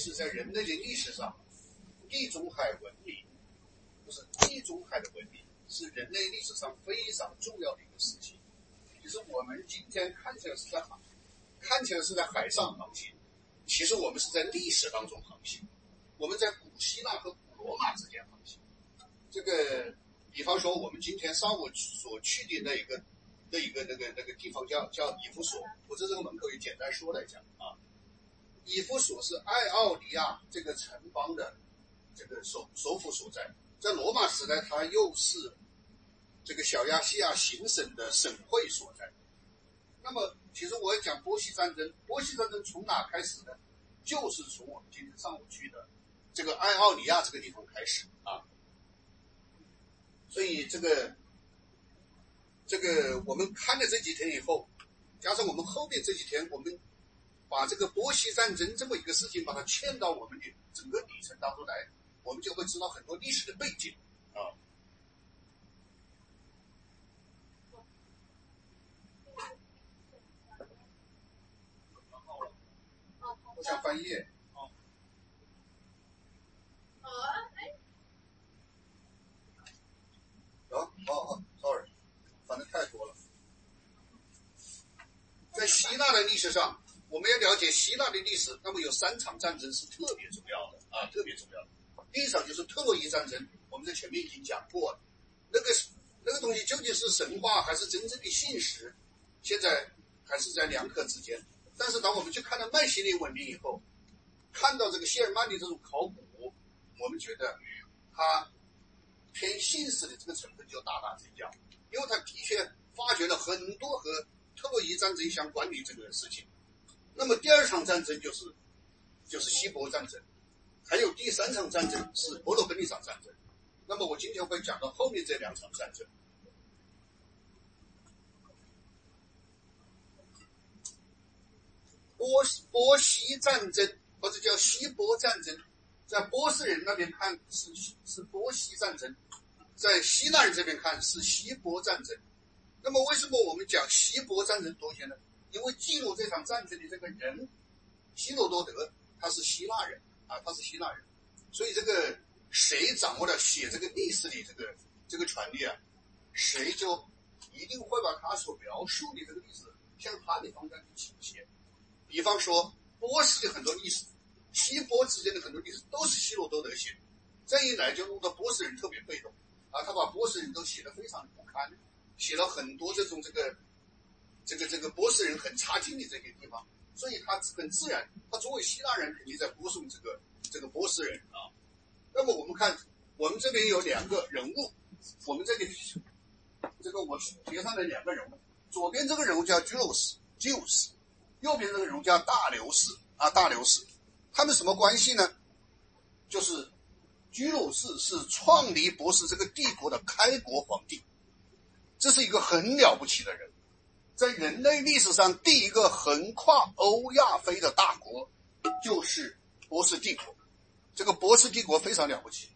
实在人类的历史上，地中海文明，就是地中海的文明，是人类历史上非常重要的一个事情。其实我们今天看起来是在海，看起来是在海上航行，其实我们是在历史当中航行，我们在古希腊和古罗马之间航行。这个，比方说我们今天上午所去的那一个。那一个那个那个地方叫叫以弗所，我在这个门口也简单说了一下啊。以弗所是爱奥尼亚这个城邦的这个首首府所在，在罗马时代，它又是这个小亚细亚行省的省会所在。那么，其实我要讲波西战争，波西战争从哪开始的？就是从我们今天上午去的这个爱奥尼亚这个地方开始啊。所以这个。这个我们看了这几天以后，加上我们后面这几天，我们把这个波西战争这么一个事情，把它嵌到我们的整个底层当中来，我们就会知道很多历史的背景啊。我想翻页。啊，哦哦。反正太多了。在希腊的历史上，我们要了解希腊的历史，那么有三场战争是特别重要的啊，特别重要的。第一场就是特洛伊战争，我们在前面已经讲过。那个那个东西究竟是神话还是真正的信实，现在还是在两可之间。但是当我们去看到麦西里文明以后，看到这个谢尔曼的这种考古，我们觉得它偏信史的这个成分就大大增加。因为他的确发掘了很多和特洛伊战争相关的这个事情。那么第二场战争就是就是希伯战争，还有第三场战争是伯罗奔尼撒战争。那么我今天会讲到后面这两场战争。波波西战争或者叫希波战争，在波斯人那边看是是波西战争。在希腊人这边看是希伯战争，那么为什么我们讲希伯战争多些呢？因为记录这场战争的这个人希罗多德他是希腊人啊，他是希腊人，所以这个谁掌握了写这个历史的这个这个权利啊，谁就一定会把他所描述的这个历史向他的方向去倾斜。比方说波斯的很多历史，希波之间的很多历史都是希罗多德写的，这一来就弄得波斯人特别被动。啊，他把波斯人都写得非常的不堪，写了很多这种这个，这个这个波斯人很差劲的这些地方，所以他很自然，他作为希腊人肯定在播送这个这个波斯人啊。那么我们看，我们这边有两个人物，我们这里这个我贴上的两个人物，左边这个人物叫居鲁士，居鲁士，右边这个人物叫大流士啊，大流士，他们什么关系呢？就是。居鲁士是创立波斯这个帝国的开国皇帝，这是一个很了不起的人，在人类历史上第一个横跨欧亚非的大国就是波斯帝国。这个波斯帝国非常了不起。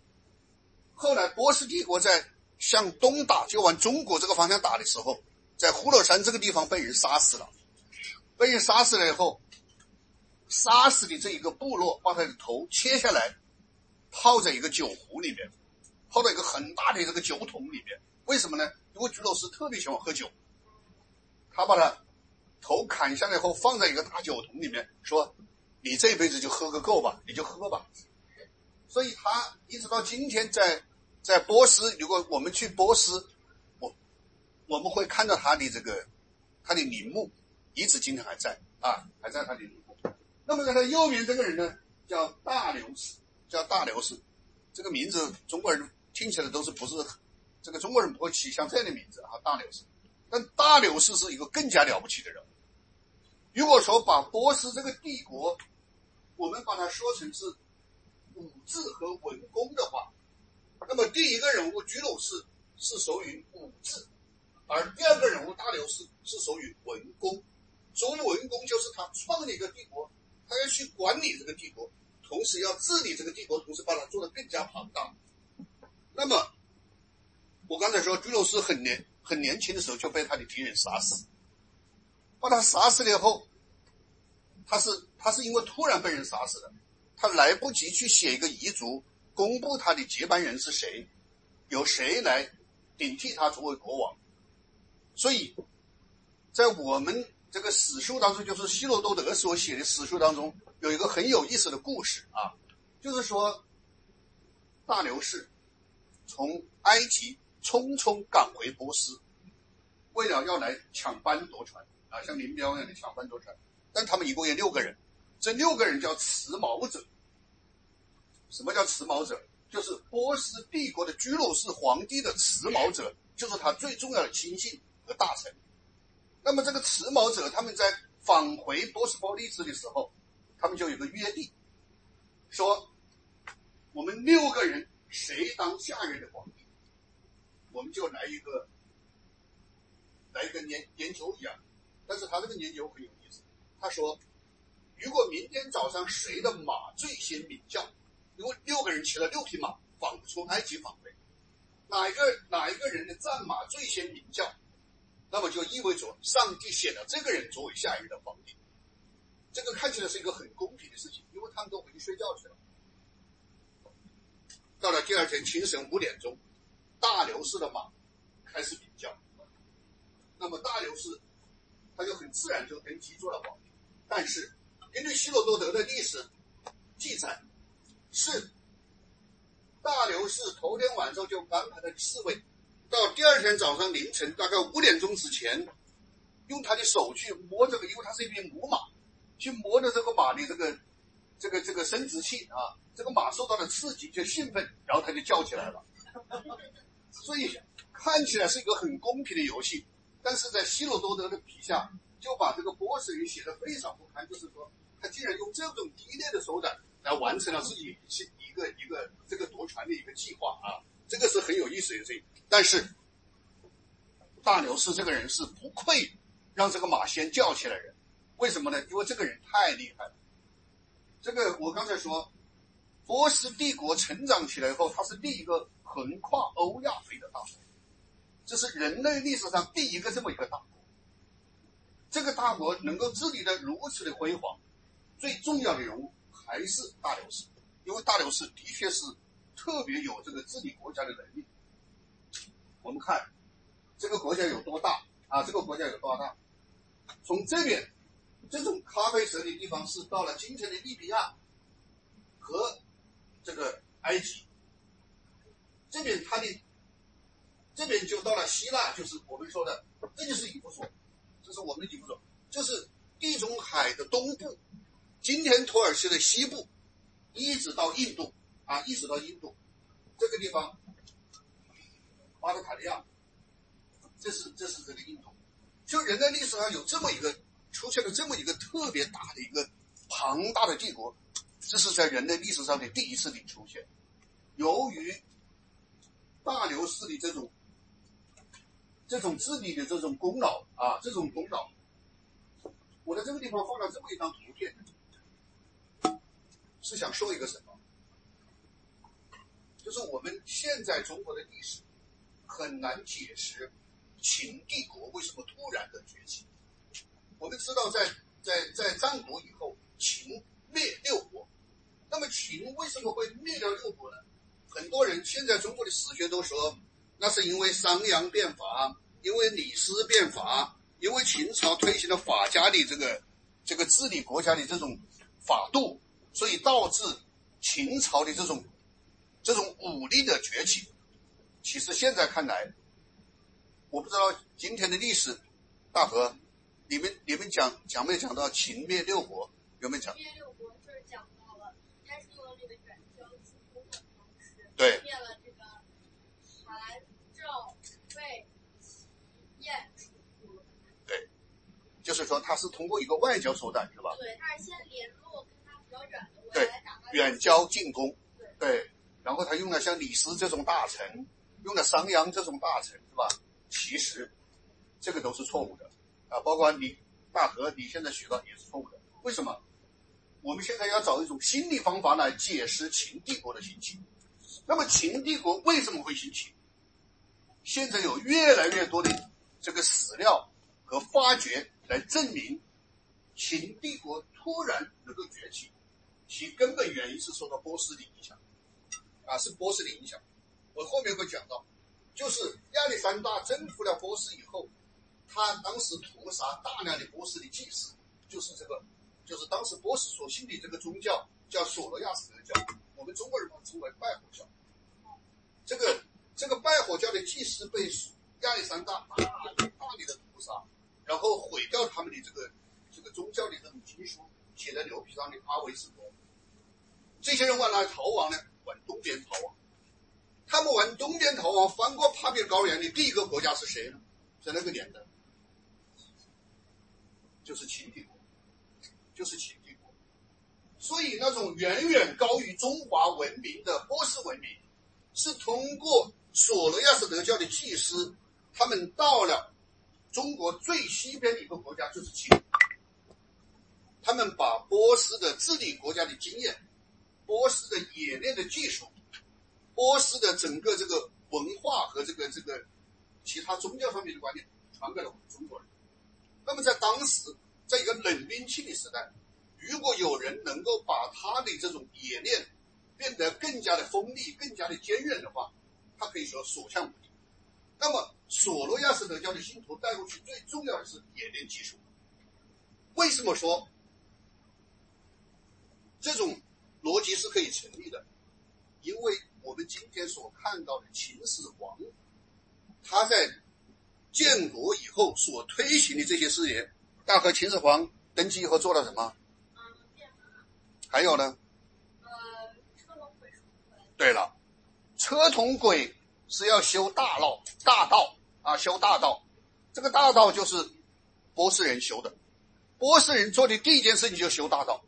后来波斯帝国在向东打，就往中国这个方向打的时候，在呼罗珊这个地方被人杀死了。被人杀死了以后，杀死的这一个部落把他的头切下来。泡在一个酒壶里面，泡到一个很大的这个酒桶里面。为什么呢？因为居老师特别喜欢喝酒，他把他头砍下来以后放在一个大酒桶里面，说：“你这辈子就喝个够吧，你就喝吧。”所以他一直到今天在在波斯，如果我们去波斯，我我们会看到他的这个他的陵墓，一直今天还在啊，还在他的陵墓。那么在他右边这个人呢，叫大流士。叫大流士，这个名字中国人听起来都是不是这个中国人不会起像这样的名字啊，大流士。但大流士是一个更加了不起的人。如果说把波斯这个帝国，我们把它说成是武治和文公的话，那么第一个人物居鲁士是属于武治，而第二个人物大流士是属于文公。所谓文公，就是他创立一个帝国，他要去管理这个帝国。同时要治理这个帝国，同时把它做得更加庞大。那么，我刚才说，居鲁士很年很年轻的时候就被他的敌人杀死，把他杀死了以后，他是他是因为突然被人杀死的，他来不及去写一个遗嘱，公布他的接班人是谁，由谁来顶替他作为国王。所以，在我们这个史书当中，就是希罗多德所写的史书当中，有一个很有意思的故事啊，就是说，大流士从埃及匆匆赶回波斯，为了要来抢班夺权啊，像林彪一样的抢班夺权。但他们一共有六个人，这六个人叫持矛者。什么叫持矛者？就是波斯帝国的居鲁士皇帝的持矛者，就是他最重要的亲信和大臣。那么这个持矛者，他们在返回波斯波利斯的时候，他们就有个约定，说我们六个人谁当下任的皇帝，我们就来一个来一个研研究一样。但是他这个研究很有意思。他说：“如果明天早上谁的马最先鸣叫，因为六个人骑了六匹马返从埃及返回，哪一个哪一个人的战马最先鸣叫，那么就意味着上帝选了这个人作为下一任的皇帝。这个看起来是一个很公平的事情，因为他们都回去睡觉去了。到了第二天清晨五点钟，大流士的马开始鸣叫，那么大流士他就很自然就登基做了皇。”但是，根据希罗多德的历史记载，是大流士头天晚上就安排了侍卫，到第二天早上凌晨大概五点钟之前，用他的手去摸这个，因为他是一匹母马，去摸着这个马的这个这个这个生殖器啊，这个马受到了刺激就兴奋，然后它就叫起来了。所以看起来是一个很公平的游戏，但是在希罗多德的笔下。就把这个波斯人写的非常不堪，就是说他竟然用这种低劣的手段来完成了自己一个一个这个夺权的一个计划啊，这个是很有意思的事情。但是大流士这个人是不愧让这个马先叫起来人，为什么呢？因为这个人太厉害了。这个我刚才说，波斯帝国成长起来以后，他是第一个横跨欧亚非的大国，这是人类历史上第一个这么一个大国。这个大国能够治理的如此的辉煌，最重要的人物还是大流士，因为大流士的确是特别有这个治理国家的能力。我们看这个国家有多大啊？这个国家有多大？从这边这种咖啡色的地方是到了今天的利比亚和这个埃及，这边它的这边就到了希腊，就是我们说的，这就是以弗所。这是我们的地图就是地中海的东部，今天土耳其的西部，一直到印度啊，一直到印度这个地方，巴特卡利亚，这是这是这个印度，就人类历史上有这么一个出现了这么一个特别大的一个庞大的帝国，这是在人类历史上的第一次的出现。由于大流士的这种。这种治理的这种功劳啊，这种功劳，我在这个地方放了这么一张图片，是想说一个什么？就是我们现在中国的历史很难解释秦帝国为什么突然的崛起。我们知道，在在在战国以后，秦灭六国，那么秦为什么会灭掉六国呢？很多人现在中国的史学都说。那是因为商鞅变法，因为李斯变法，因为秦朝推行了法家的这个这个治理国家的这种法度，所以导致秦朝的这种这种武力的崛起。其实现在看来，我不知道今天的历史，大河，你们你们讲讲没讲到秦灭六国？有没有讲？灭六国就是讲到了，应该是用了这个远交近攻的方式，对，就是说，他是通过一个外交手段，是吧？对，他是先联络跟他比较远的国家来远交近攻。对，然后他用了像李斯这种大臣，用了商鞅这种大臣，是吧？其实这个都是错误的啊！包括你大和，你现在学到也是错误的。为什么？我们现在要找一种新的方法来解释秦帝国的兴起。那么秦帝国为什么会兴起？现在有越来越多的这个史料和发掘。来证明秦帝国突然能够崛起，其根本原因是受到波斯的影响，啊，是波斯的影响。我后面会讲到，就是亚历山大征服了波斯以后，他当时屠杀大量的波斯的祭司，就是这个，就是当时波斯所信的这个宗教叫索罗亚斯德教，我们中国人把它称为拜火教。这个这个拜火教的祭司被亚历山大大大力的屠杀，然后毁掉他们的这个这个宗教的这种经书，写在牛皮上的阿维斯多。这些人往哪逃亡呢？往东边逃亡。他们往东边逃亡，翻过帕米尔高原的第一个国家是谁呢？在那个年代，就是秦帝国，就是秦帝国。所以，那种远远高于中华文明的波斯文明，是通过索罗亚斯德教的祭司，他们到了中国最西边的一个国家，就是秦。他们把波斯的治理国家的经验，波斯的冶炼的技术。波斯的整个这个文化和这个这个其他宗教上面的观念传给了我们中国人。那么在当时，在一个冷兵器的时代，如果有人能够把他的这种冶炼变得更加的锋利、更加的坚韧的话，他可以说所向无敌。那么索罗亚斯德教的信徒带过去最重要的是冶炼技术。为什么说这种逻辑是可以成立的？因为我们今天所看到的秦始皇，他在建国以后所推行的这些事业，大和秦始皇登基以后做了什么？还有呢？对了，车同轨是要修大道，大道啊，修大道。这个大道就是波斯人修的，波斯人做的第一件事情就修大道，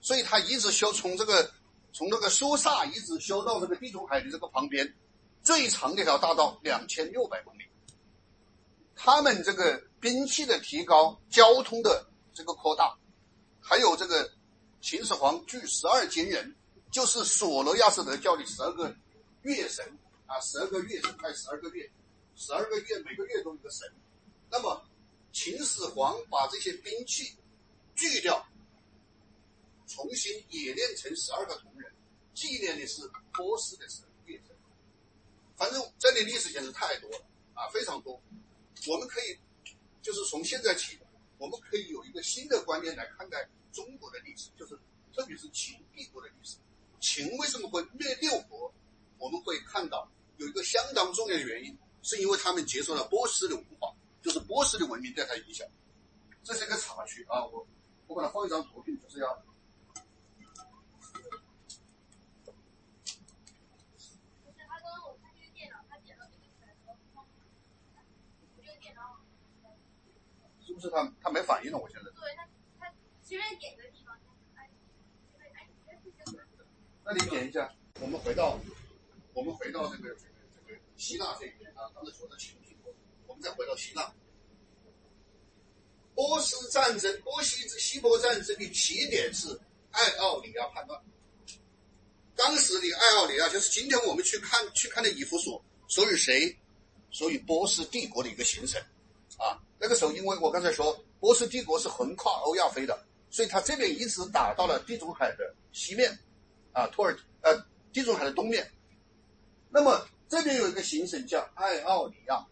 所以他一直修从这个。从这个苏萨一直修到这个地中海的这个旁边，最长的一条大道两千六百公里。他们这个兵器的提高，交通的这个扩大，还有这个秦始皇聚十二金人，就是索罗亚斯德教的十二个月神啊，十二个月神还十二个月，十二个月每个月都有个神。那么秦始皇把这些兵器锯掉。重新冶炼成十二个铜人，纪念的是波斯的神月神。反正这里历史简直太多了啊，非常多。我们可以就是从现在起，我们可以有一个新的观念来看待中国的历史，就是特别是秦帝国的历史。秦为什么会灭六国？我们会看到有一个相当重要的原因，是因为他们接受了波斯的文化，就是波斯的文明对他影响。这是一个插曲啊，我我把它放一张图片，就是要。是不是他，他没反应了。我现在。对他，他前面点个地方，那你点一下。我们回到，我们回到这个这个这个希腊这边啊，刚才说的秦帝国，我们再回到希腊。波斯战争，波西之希波战争的起点是爱奥里亚叛乱。当时的爱奥里亚就是今天我们去看去看的以弗所，属于谁？属于波斯帝国的一个形成啊。那个时候，因为我刚才说波斯帝国是横跨欧亚非的，所以他这边一直打到了地中海的西面，啊，土耳呃地中海的东面。那么这边有一个行省叫爱奥里亚，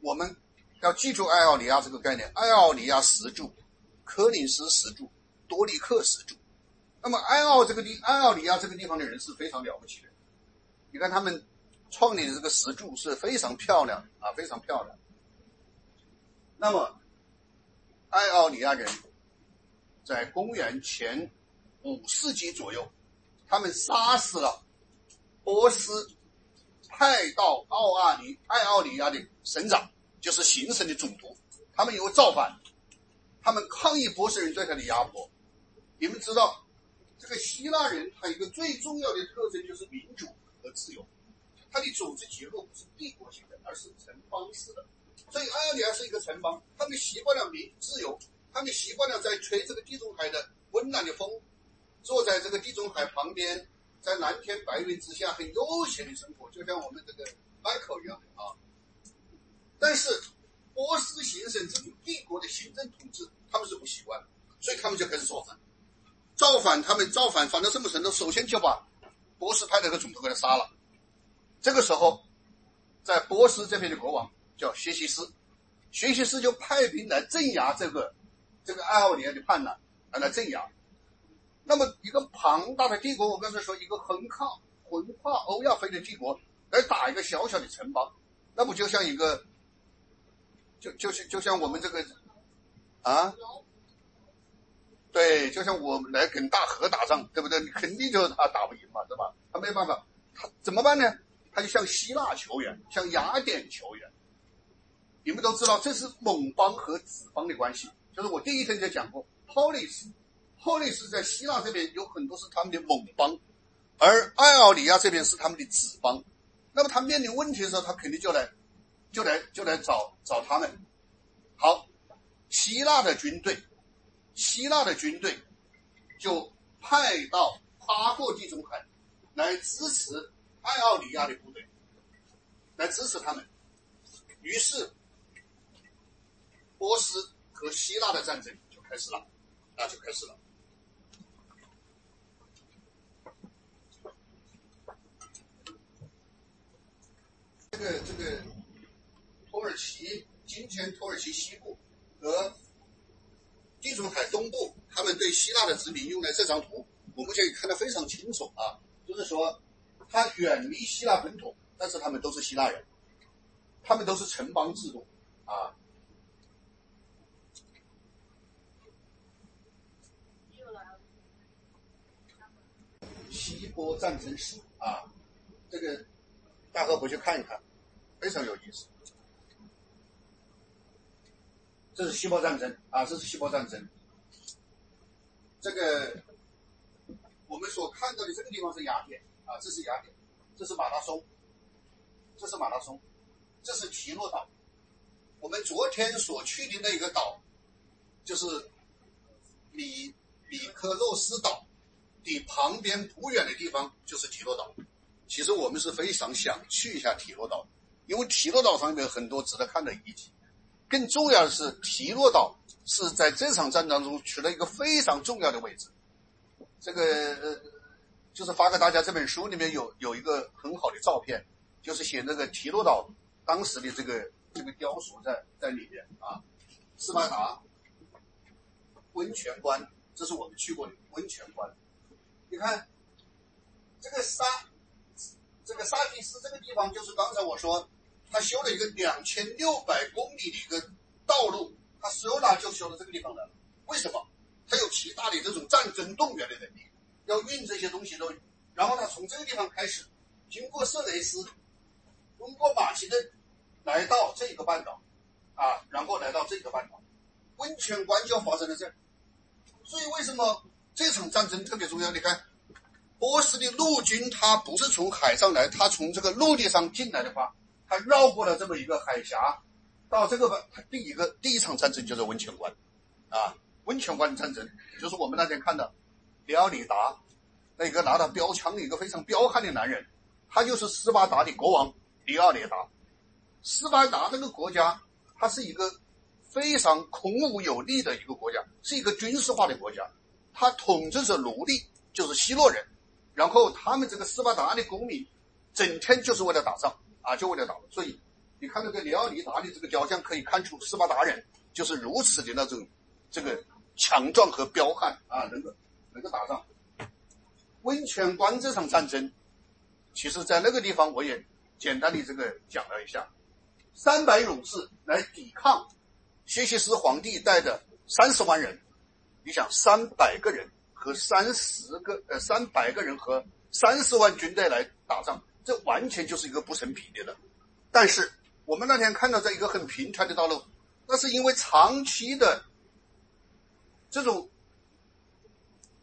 我们要记住爱奥里亚这个概念：爱奥里亚石柱、柯林斯石柱、多利克石柱。那么爱奥这个地，爱奥里亚这个地方的人是非常了不起的。你看他们创立的这个石柱是非常漂亮啊，非常漂亮。那么，爱奥尼亚人在公元前五世纪左右，他们杀死了波斯派到奥阿尼爱奥尼亚的省长，就是行省的总督。他们因为造反，他们抗议波斯人对他的压迫。你们知道，这个希腊人他一个最重要的特征就是民主和自由，他的组织结构不是帝国型的，而是城邦式的。所以，爱奥尼亚是一个城邦，他们习惯了民自由，他们习惯了在吹这个地中海的温暖的风，坐在这个地中海旁边，在蓝天白云之下很悠闲的生活，就像我们这个 Michael 一样的啊。但是，波斯行省这种帝国的行政统治，他们是不习惯，所以他们就开始造反。造反，他们造反反到什么程度？首先就把波斯派的一个总督给他杀了。这个时候，在波斯这边的国王叫薛西斯，薛西斯就派兵来镇压这个这个爱奥尼亚的叛乱，来来镇压。那么一个庞大的帝国，我刚才说一个横跨横跨欧亚非的帝国来打一个小小的城邦，那不就像一个，就就是就像我们这个啊？对，就像我们来跟大河打仗，对不对？你肯定就是他打不赢嘛，对吧？他没办法，他怎么办呢？他就向希腊求援，向雅典求援。你们都知道，这是盟邦和子邦的关系。就是我第一天就讲过，polis，Polis，Polis 在希腊这边有很多是他们的盟邦，而爱奥尼亚这边是他们的子邦。那么他面临问题的时候，他肯定就来，就来，就来找找他们。好，希腊的军队。希腊的军队就派到跨过地中海来支持爱奥尼亚的部队，来支持他们。于是，波斯和希腊的战争就开始了，那就开始了。个这个土耳其，今天土耳其西部和。地中海东部，他们对希腊的殖民用来这张图，我们可以看得非常清楚啊。就是说，他远离希腊本土，但是他们都是希腊人，他们都是城邦制度啊。希波战争史啊，这个大家回去看一看，非常有意思。这是希波战争啊，这是希波战争。这个我们所看到的这个地方是雅典啊，这是雅典，这是马拉松，这是马拉松，这是提洛岛。我们昨天所去的那个岛，就是米米克洛斯岛的旁边不远的地方就是提洛岛。其实我们是非常想去一下提洛岛，因为提洛岛上面有很多值得看的遗迹。更重要的是，提洛岛是在这场战争中取了一个非常重要的位置。这个呃，就是发给大家这本书里面有有一个很好的照片，就是写那个提洛岛当时的这个这个雕塑在在里面啊。斯巴达温泉关，这是我们去过的温泉关。你看这个沙，这个沙提斯这个地方，就是刚才我说。他修了一个两千六百公里的一个道路，他修了就修到这个地方来了。为什么？他有极大的这种战争动员的能力，要运这些东西都。然后他从这个地方开始，经过色雷斯，通过马其顿，来到这个半岛，啊，然后来到这个半岛，温泉关就发生了这儿。所以为什么这场战争特别重要？你看，波斯的陆军他不是从海上来，他从这个陆地上进来的话。他绕过了这么一个海峡，到这个吧，他第一个第一场战争就是温泉关，啊，温泉关战争就是我们那天看的，里奥里达，那个拿着标枪的一个非常彪悍的男人，他就是斯巴达的国王里奥里达。斯巴达这个国家，它是一个非常孔武有力的一个国家，是一个军事化的国家，他统治着奴隶，就是希洛人，然后他们这个斯巴达的公民，整天就是为了打仗。啊，就为了打，所以你看那个里奥尼达的这个雕像，可以看出斯巴达人就是如此的那种这个强壮和彪悍啊，能够能够打仗。温泉关这场战争，其实在那个地方我也简单的这个讲了一下，三百勇士来抵抗薛西斯皇帝带的三十万人，你想三百个人和三十个呃三百个人和三十万军队来打仗。这完全就是一个不成比例的，但是我们那天看到在一个很平坦的道路，那是因为长期的这种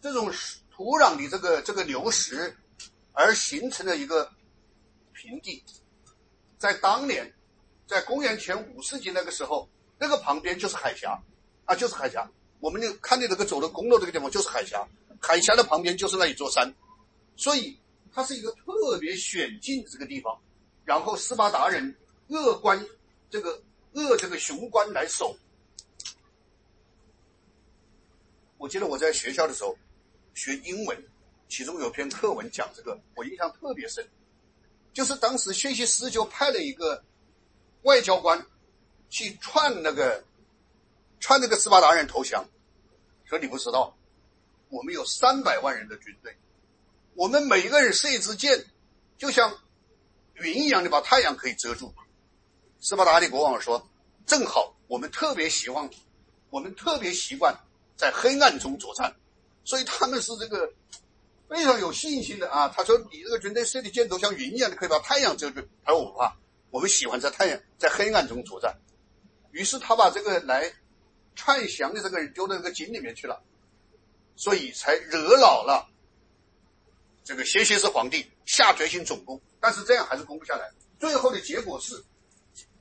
这种土壤的这个这个流失而形成的一个平地。在当年，在公元前五世纪那个时候，那个旁边就是海峡啊，就是海峡。我们就看的这个走的公路这个地方就是海峡，海峡的旁边就是那一座山，所以。它是一个特别险境的这个地方，然后斯巴达人扼关这个扼这个雄关来守。我记得我在学校的时候，学英文，其中有篇课文讲这个，我印象特别深。就是当时薛西斯就派了一个外交官去劝那个劝那个斯巴达人投降，说你不知道，我们有三百万人的军队，我们每一个人射一支箭，就像云一样的把太阳可以遮住。斯巴达的国王说：“正好，我们特别希望，我们特别习惯在黑暗中作战，所以他们是这个非常有信心的啊。”他说：“你这个军队射的箭头像云一样的，可以把太阳遮住。”他说：“我不怕，我们喜欢在太阳在黑暗中作战。”于是他把这个来劝降的这个人丢到那个井里面去了，所以才惹恼了这个先西斯皇帝，下决心总攻。但是这样还是攻不下来，最后的结果是。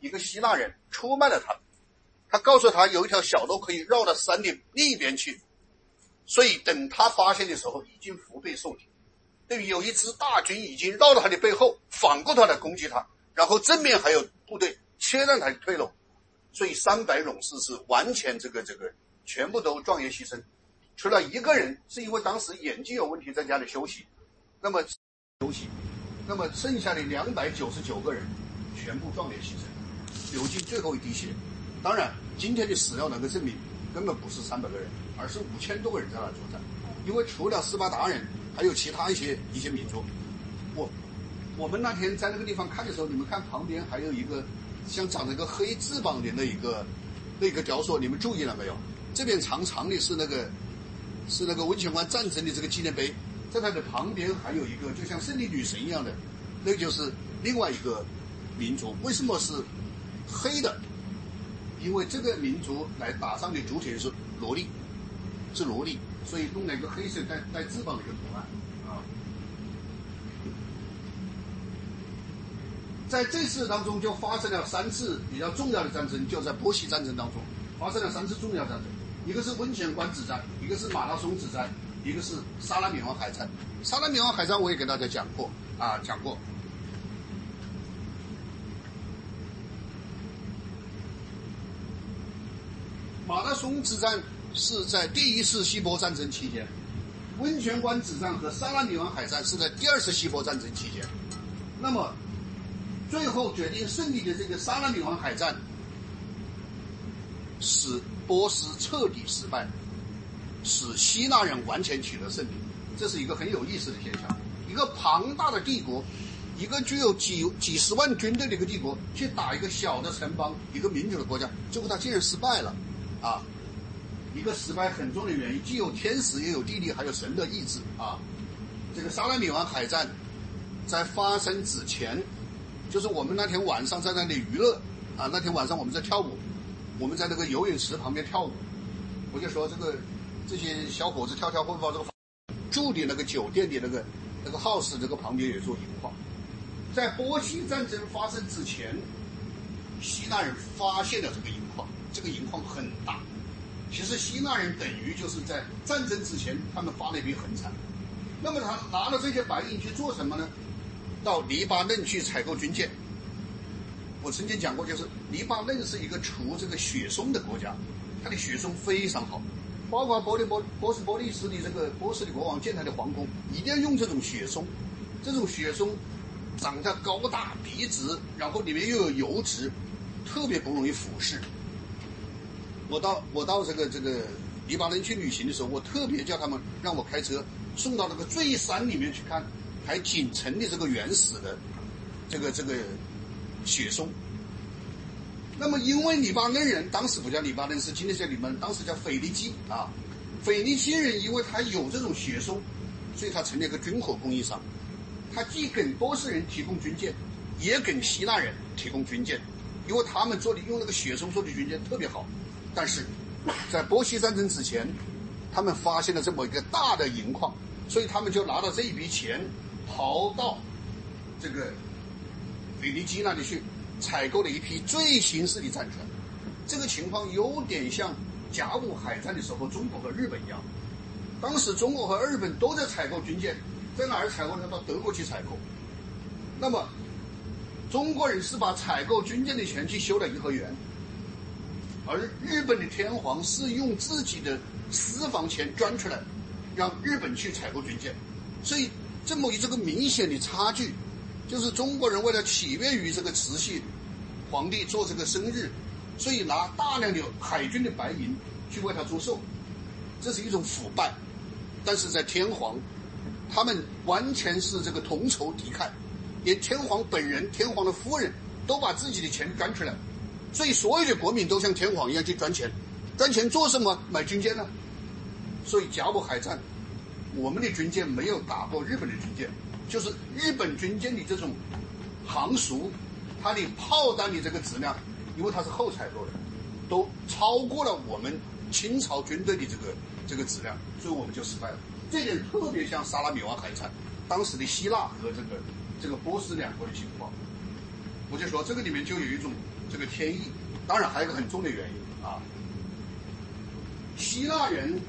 一个希腊人出卖了他，他告诉他有一条小路可以绕到山的另一边去，所以等他发现的时候，已经腹背受敌，对于有一支大军已经绕到他的背后，反过头来攻击他，然后正面还有部队切断他的退路，所以三百勇士是完全这个这个全部都壮烈牺牲，除了一个人是因为当时眼睛有问题在家里休息，那么休息，那么剩下的两百九十九个人全部壮烈牺牲。流尽最后一滴血，当然，今天的史料能够证明，根本不是三百个人，而是五千多个人在那作战。因为除了斯巴达人，还有其他一些一些民族。我我们那天在那个地方看的时候，你们看旁边还有一个像长着一个黑翅膀的那一个那个雕塑，你们注意了没有？这边长长的是那个是那个温泉关战争的这个纪念碑，在它的旁边还有一个就像胜利女神一样的，那就是另外一个民族。为什么是？黑的，因为这个民族来打仗的主体是萝莉，是萝莉，所以弄了一个黑色带带翅膀的一个图案啊。在这次当中就发生了三次比较重要的战争，就在波西战争当中发生了三次重要战争，一个是温泉关之战，一个是马拉松之战，一个是萨拉米王海战。萨拉米王海战我也给大家讲过啊，讲过。马拉松之战是在第一次希波战争期间，温泉关之战和萨拉米王海战是在第二次希波战争期间。那么，最后决定胜利的这个萨拉米王海战，使波斯彻底失败，使希腊人完全取得胜利。这是一个很有意思的现象：一个庞大的帝国，一个具有几几十万军队的一个帝国，去打一个小的城邦、一个民主的国家，最后他竟然失败了。啊，一个失败很重的原因，既有天时，也有地利，还有神的意志啊。这个萨拉米王海战在发生之前，就是我们那天晚上在那里娱乐啊。那天晚上我们在跳舞，我们在那个游泳池旁边跳舞。我就说这个这些小伙子跳跳会把这个住的那个酒店的那个那个 house 这个旁边有座银矿。在波西战争发生之前，希腊人发现了这个银矿。这个银矿很大，其实希腊人等于就是在战争之前，他们发了一笔横财。那么他拿了这些白银去做什么呢？到黎巴嫩去采购军舰。我曾经讲过，就是黎巴嫩是一个出这个雪松的国家，它的雪松非常好，包括波利波波斯波利斯的这个波斯的国王建他的皇宫，一定要用这种雪松。这种雪松长得高大笔直，然后里面又有油脂，特别不容易腐蚀。我到我到这个这个黎巴嫩去旅行的时候，我特别叫他们让我开车送到那个最山里面去看，还仅存的这个原始的这个这个雪松。那么，因为黎巴嫩人当时不叫黎巴嫩，是今天叫黎巴嫩，当时叫腓尼基啊。腓尼基人因为他有这种雪松，所以他成了一个军火供应商。他既给波斯人提供军舰，也给希腊人提供军舰，因为他们做的用那个雪松做的军舰特别好。但是，在波西战争之前，他们发现了这么一个大的银矿，所以他们就拿到这一笔钱，逃到这个腓尼基那里去，采购了一批最新式的战船。这个情况有点像甲午海战的时候，中国和日本一样。当时中国和日本都在采购军舰，在哪儿采购呢？到德国去采购。那么，中国人是把采购军舰的钱去修了颐和园。而日本的天皇是用自己的私房钱捐出来，让日本去采购军舰，所以这么一这个明显的差距，就是中国人为了祈愿于这个慈禧皇帝做这个生日，所以拿大量的海军的白银去为他祝寿，这是一种腐败。但是在天皇，他们完全是这个同仇敌忾，连天皇本人、天皇的夫人都把自己的钱捐出来，所以所有的国民都像天皇一样去捐钱，捐钱做什么？买军舰呢？所以甲午海战，我们的军舰没有打过日本的军舰，就是日本军舰的这种航速，它的炮弹的这个质量，因为它是后采购的，都超过了我们清朝军队的这个这个质量，所以我们就失败了。这点特别像萨拉米王海战，当时的希腊和这个这个波斯两国的情况，我就说这个里面就有一种这个天意，当然还有一个很重的原因啊，希腊人。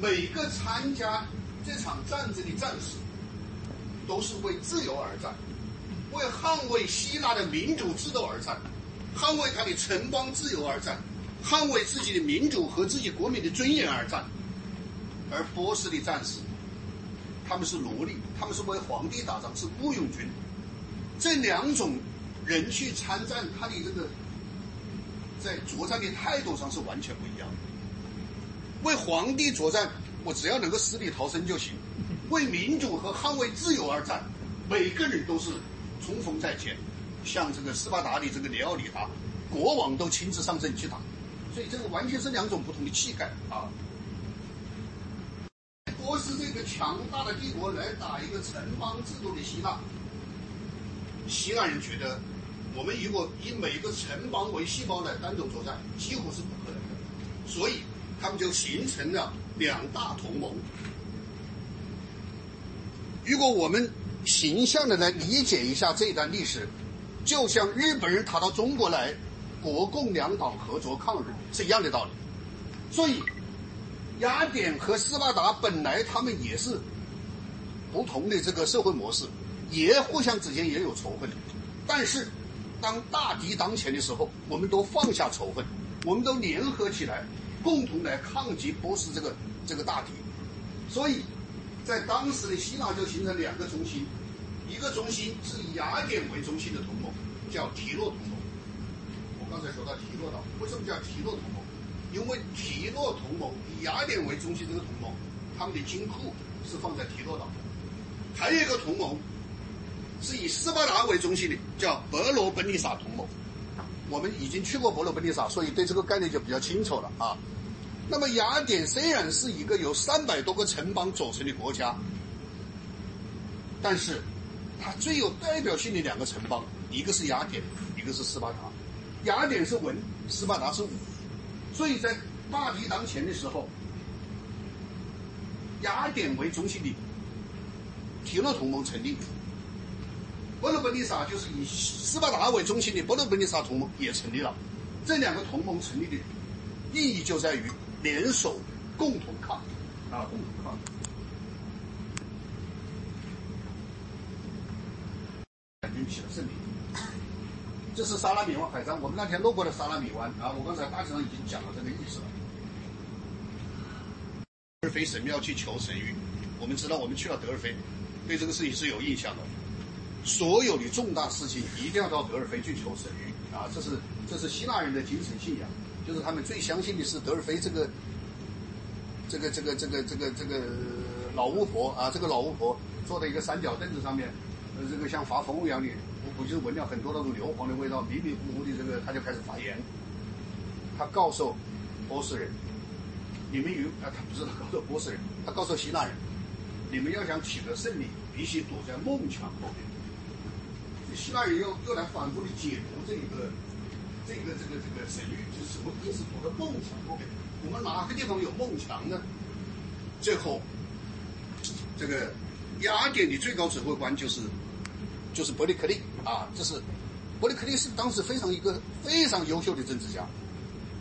每个参加这场战争的战士，都是为自由而战，为捍卫希腊的民主制度而战，捍卫他的城邦自由而战，捍卫自己的民主和自己国民的尊严而战。而波斯的战士，他们是奴隶，他们是为皇帝打仗，是雇佣军。这两种人去参战，他的这个在作战的态度上是完全不一样的。为皇帝作战，我只要能够死里逃生就行；为民主和捍卫自由而战，每个人都是冲锋在前。像这个斯巴达的这个里奥里达，国王都亲自上阵去打，所以这个完全是两种不同的气概啊。波斯这个强大的帝国来打一个城邦制度的希腊，希腊人觉得，我们如果以每一个城邦为细胞来单独作战，几乎是不可能的，所以。他们就形成了两大同盟。如果我们形象的来理解一下这段历史，就像日本人打到中国来，国共两党合作抗日是一样的道理。所以，雅典和斯巴达本来他们也是不同的这个社会模式，也互相之间也有仇恨。但是，当大敌当前的时候，我们都放下仇恨，我们都联合起来。共同来抗击波斯这个这个大敌，所以，在当时的希腊就形成两个中心，一个中心是以雅典为中心的同盟，叫提洛同盟。我刚才说到提洛岛，为什么叫提洛同盟？因为提洛同盟以雅典为中心这个同盟，他们的金库是放在提洛岛的。还有一个同盟是以斯巴达为中心的，叫伯罗奔尼撒同盟。我们已经去过伯罗奔尼撒，所以对这个概念就比较清楚了啊。那么雅典虽然是一个由三百多个城邦组成的国家，但是它最有代表性的两个城邦，一个是雅典，一个是斯巴达。雅典是文，斯巴达是武，所以在大敌当前的时候，雅典为中心的提洛同盟成立。伯罗奔尼撒就是以斯巴达为中心的伯罗奔尼撒同盟也成立了，这两个同盟成立的意义就在于联手共同抗啊，共同抗。海军取得胜利，这是萨拉米湾海战，我们那天路过的萨拉米湾啊，我刚才大体上已经讲了这个意思了。德尔菲神庙去求神谕，我们知道我们去了德尔菲，对这个事情是有印象的。所有的重大事情一定要到德尔菲去求神啊！这是这是希腊人的精神信仰，就是他们最相信的是德尔菲这个这个这个这个这个这个老巫婆啊！这个老巫婆坐在一个三角凳子上面，呃，这个像发疯一样的，我估计闻了很多那种硫磺的味道，迷迷糊糊的，这个他就开始发言。他告诉波斯人：“你们有啊？他不是他告诉波斯人，他告诉希腊人：你们要想取得胜利，必须躲在梦墙后面。”希腊人又又来反复的解读这一个这个这个这个神谕，就是什么意思？躲在梦墙后面，我们哪个地方有梦墙呢？最后，这个雅典的最高指挥官就是就是伯利克利啊，这是伯利克利是当时非常一个非常优秀的政治家，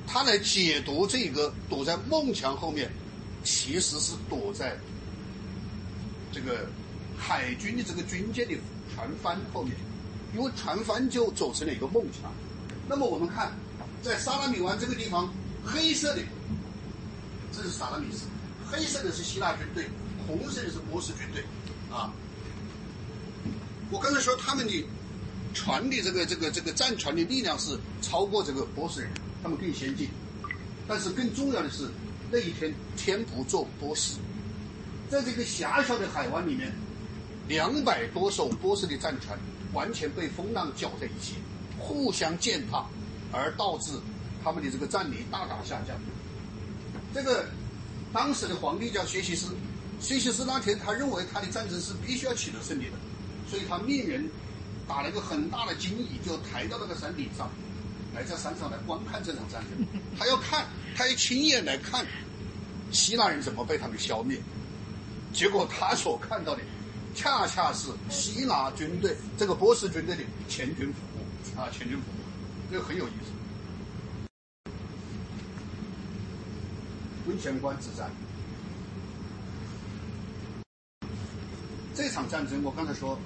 他来解读这个躲在梦墙后面，其实是躲在这个海军的这个军舰的船帆后面。因为船帆就走成了一个梦墙，那么我们看，在萨拉米湾这个地方，黑色的，这是萨拉米斯，黑色的是希腊军队，红色的是波斯军队，啊。我刚才说他们的船的这个这个这个战船的力量是超过这个波斯人，他们更先进。但是更重要的是，那一天天不作波斯，在这个狭小的海湾里面，两百多艘波斯的战船完全被风浪搅在一起，互相践踏，而导致他们的这个战力大大下降。这个当时的皇帝叫薛西斯，薛西斯那天他认为他的战争是必须要取得胜利的，所以他命人打了一个很大的金椅，就抬到那个山顶上，来在山上来观看这场战争。他要看，他要亲眼来看希腊人怎么被他们消灭。结果他所看到的，恰恰是希腊军队这个波斯军队的全军覆没啊，全军覆没，这个很有意思。温泉关之战，这场战争我刚才说，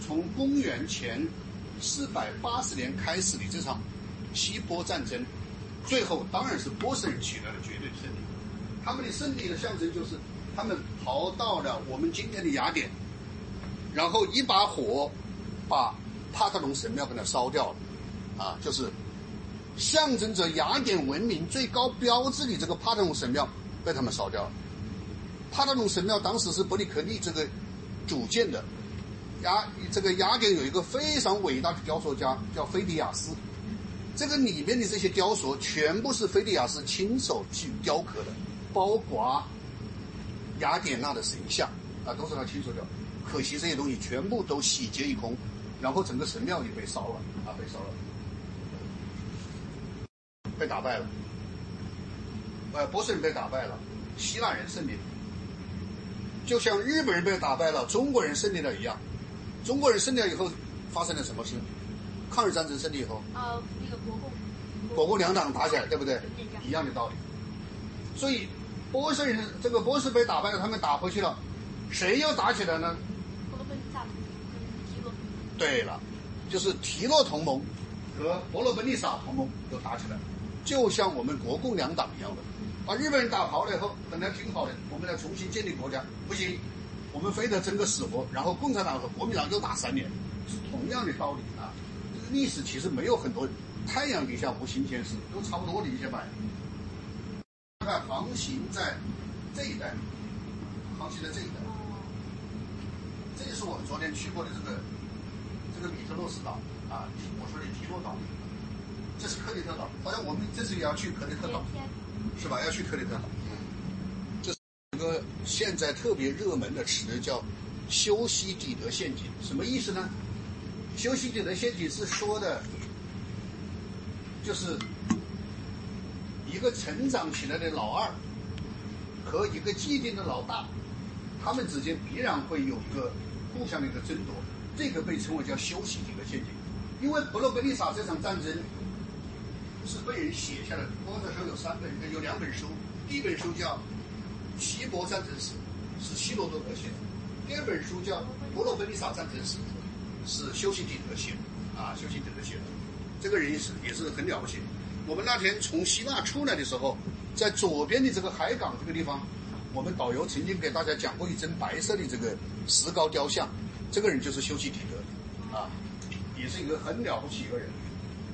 从公元前四百八十年开始的这场希波战争，最后当然是波斯人取得了绝对胜利。他们的胜利的象征就是他们逃到了我们今天的雅典，然后一把火把帕特农神庙给它烧掉了，啊，就是。象征着雅典文明最高标志的这个帕特农神庙被他们烧掉了。帕特农神庙当时是伯里克利这个主建的，雅这个雅典有一个非常伟大的雕塑家叫菲迪亚斯，这个里面的这些雕塑全部是菲迪亚斯亲手去雕刻的，包括雅典娜的神像啊都是他亲手雕，可惜这些东西全部都洗劫一空，然后整个神庙也被烧了啊被烧了。被打败了，呃，波斯人被打败了，希腊人胜利了，就像日本人被打败了，中国人胜利了一样。中国人胜利了以后，发生了什么事？抗日战争胜利以后，呃，那个国共，国共两党打起来，对不对？一样的道理。所以，波斯人这个波斯被打败了，他们打回去了，谁又打起来呢？伯罗奔尼撒同盟提洛。对了，就是提洛同盟和伯罗奔尼撒同盟又打起来了。就像我们国共两党一样的，把日本人打跑了以后，本来挺好的，我们来重新建立国家，不行，我们非得争个死活，然后共产党和国民党又打三年，是同样的道理啊。这个历史其实没有很多，太阳底下无新鲜事，都差不多的一些吧。看航行在这一带，航行在这一带，这就是我们昨天去过的这个这个米特洛斯岛啊，我说的提洛岛。这是克里特岛，好像我们这次也要去克里特岛，是吧？要去克里特岛。这是一个现在特别热门的词，叫“修昔底德陷阱”。什么意思呢？“修昔底德陷阱”是说的，就是一个成长起来的老二和一个既定的老大，他们之间必然会有一个互相的一个争夺。这个被称为叫“休息底德陷阱”，因为伯罗奔尼撒这场战争。是被人写下来的。我这说有三本，有两本书。第一本书叫《希伯战争史》，是希罗多德写的；第二本书叫《伯罗奔尼撒战争史》，是修昔底德写的。啊，修昔底德写的。这个人也是也是很了不起。我们那天从希腊出来的时候，在左边的这个海港这个地方，我们导游曾经给大家讲过一尊白色的这个石膏雕像，这个人就是修昔底德，啊，也是一个很了不起一个人。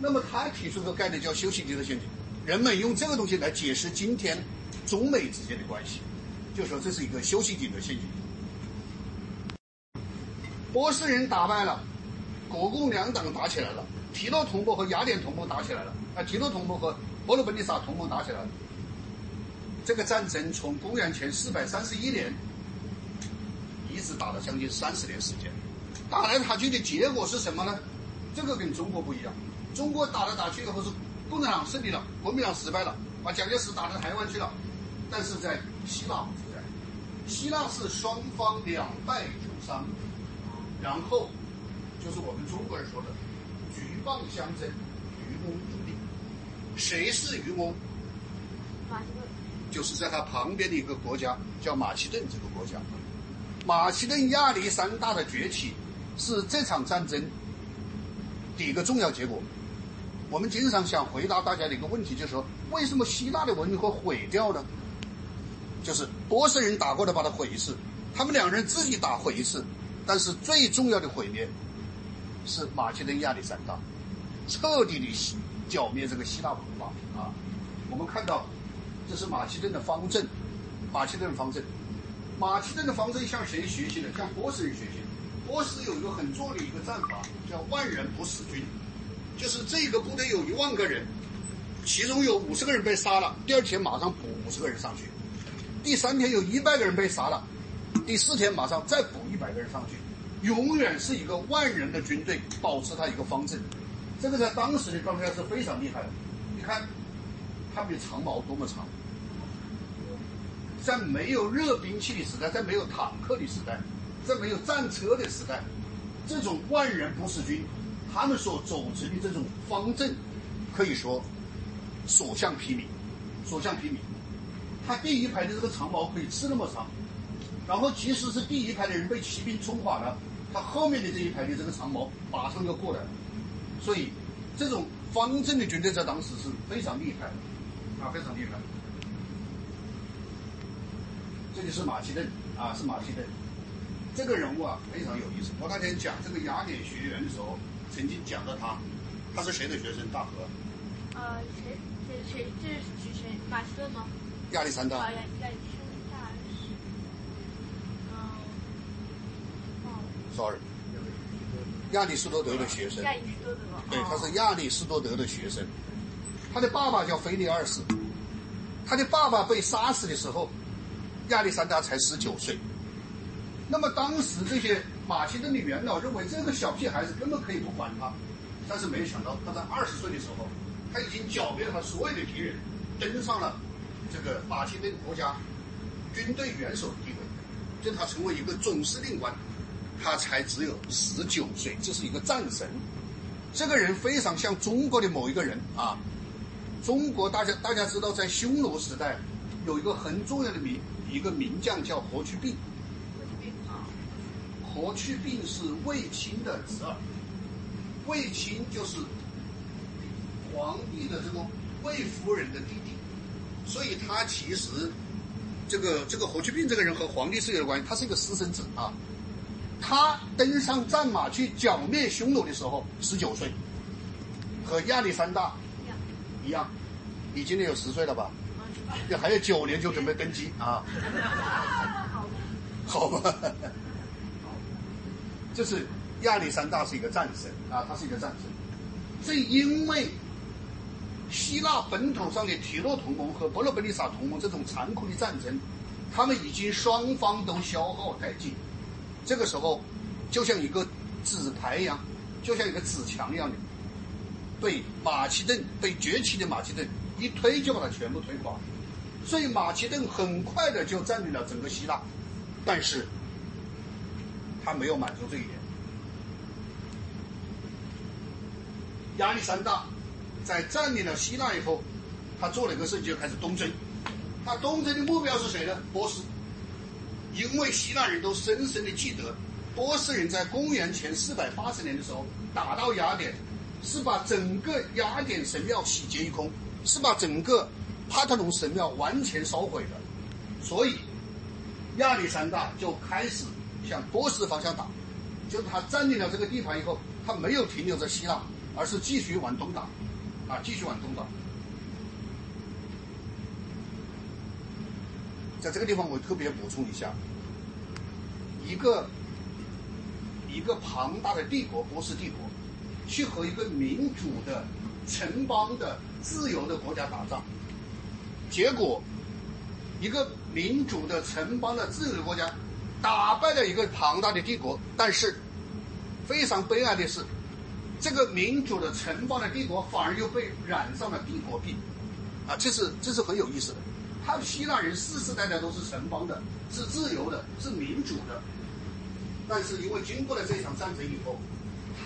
那么他提出个概念叫“修昔底德陷阱”，人们用这个东西来解释今天中美之间的关系，就说这是一个修昔底德陷阱。波斯人打败了，国共两党打起来了，提洛同盟和雅典同盟打起来了，啊，提洛同盟和伯罗奔尼撒同盟打起来了。这个战争从公元前四百三十一年一直打了将近三十年时间，打来打去的结果是什么呢？这个跟中国不一样。中国打来打去以后是共产党胜利了，国民党失败了，把蒋介石打到台湾去了。但是在希腊不在，希腊是双方两败俱伤，然后就是我们中国人说的“鹬蚌相争，渔翁得利”。谁是渔翁？马其顿。就是在他旁边的一个国家叫马其顿，这个国家，马其顿亚历山大的崛起是这场战争的一个重要结果。我们经常想回答大家的一个问题，就是说，为什么希腊的文明会毁掉呢？就是波斯人打过来把它毁一次，他们两人自己打毁一次，但是最重要的毁灭是马其顿亚历山大彻底的剿灭这个希腊文化啊。我们看到这是马其顿的方阵，马其顿方阵，马其顿的方阵向谁学习的？向波斯人学习。波斯有一个很重要的一个战法，叫万人不死军，就是这个部队有一万个人，其中有五十个人被杀了，第二天马上补五十个人上去。第三天有一百个人被杀了，第四天马上再补一百个人上去，永远是一个万人的军队，保持它一个方阵。这个在当时的状态是非常厉害的。你看，他们的长矛多么长，在没有热兵器的时代，在没有坦克的时代，在没有战车的时代，这种万人不死军，他们所组成的这种方阵，可以说所向披靡，所向披靡。他第一排的这个长矛可以刺那么长，然后即使是第一排的人被骑兵冲垮了，他后面的这一排的这个长矛马上就过来了。所以，这种方阵的军队在当时是非常厉害的，啊，非常厉害。这就是马其顿啊，是马其顿。这个人物啊非常有意思。我那天讲这个雅典学员的时候，曾经讲到他，他是谁的学生？大河。呃，谁谁谁这是指谁？马其顿吗？亚历山大。亚亚历山大。Sorry，亚里士多德的学生。亚里士多德。对，他是亚里士多德的学生。他的爸爸叫腓力二世，他的爸爸被杀死的时候，亚历山大才十九岁。那么当时这些马其顿的元老认为这个小屁孩子根本可以不管他，但是没想到他在二十岁的时候，他已经剿灭了他所有的敌人，登上了这个马其顿国家军队元首的地位，就他成为一个总司令官，他才只有十九岁，这是一个战神。这个人非常像中国的某一个人啊，中国大家大家知道，在匈奴时代有一个很重要的名一个名将叫霍去病。霍去病是卫青的侄儿，卫青就是皇帝的这个卫夫人的弟弟，所以他其实这个这个霍去病这个人和皇帝是有关系，他是一个私生子啊。他登上战马去剿灭匈奴的时候，十九岁，和亚历山大一样，你今年有十岁了吧？这还有九年就准备登基啊！好吧，这是亚历山大是一个战神啊，他是一个战神。正因为希腊本土上的提洛同盟和伯罗奔尼撒同盟这种残酷的战争，他们已经双方都消耗殆尽。这个时候，就像一个纸牌一样，就像一个纸墙一样的，被马其顿被崛起的马其顿一推就把它全部推垮，所以马其顿很快的就占领了整个希腊，但是他没有满足这一点。亚历山大在占领了希腊以后，他做了一个事，就开始东征。他东征的目标是谁呢？波斯。因为希腊人都深深的记得，波斯人在公元前四百八十年的时候打到雅典，是把整个雅典神庙洗劫一空，是把整个帕特农神庙完全烧毁的。所以亚历山大就开始向波斯方向打，就是他占领了这个地盘以后，他没有停留在希腊，而是继续往东打，啊，继续往东打。在这个地方，我特别补充一下，一个一个庞大的帝国——波斯帝国，去和一个民主的城邦的自由的国家打仗，结果一个民主的城邦的自由国家打败了一个庞大的帝国，但是非常悲哀的是，这个民主的城邦的帝国反而又被染上了帝国病，啊，这是这是很有意思的。他们希腊人世世代代都是城邦的，是自由的，是民主的。但是因为经过了这场战争以后，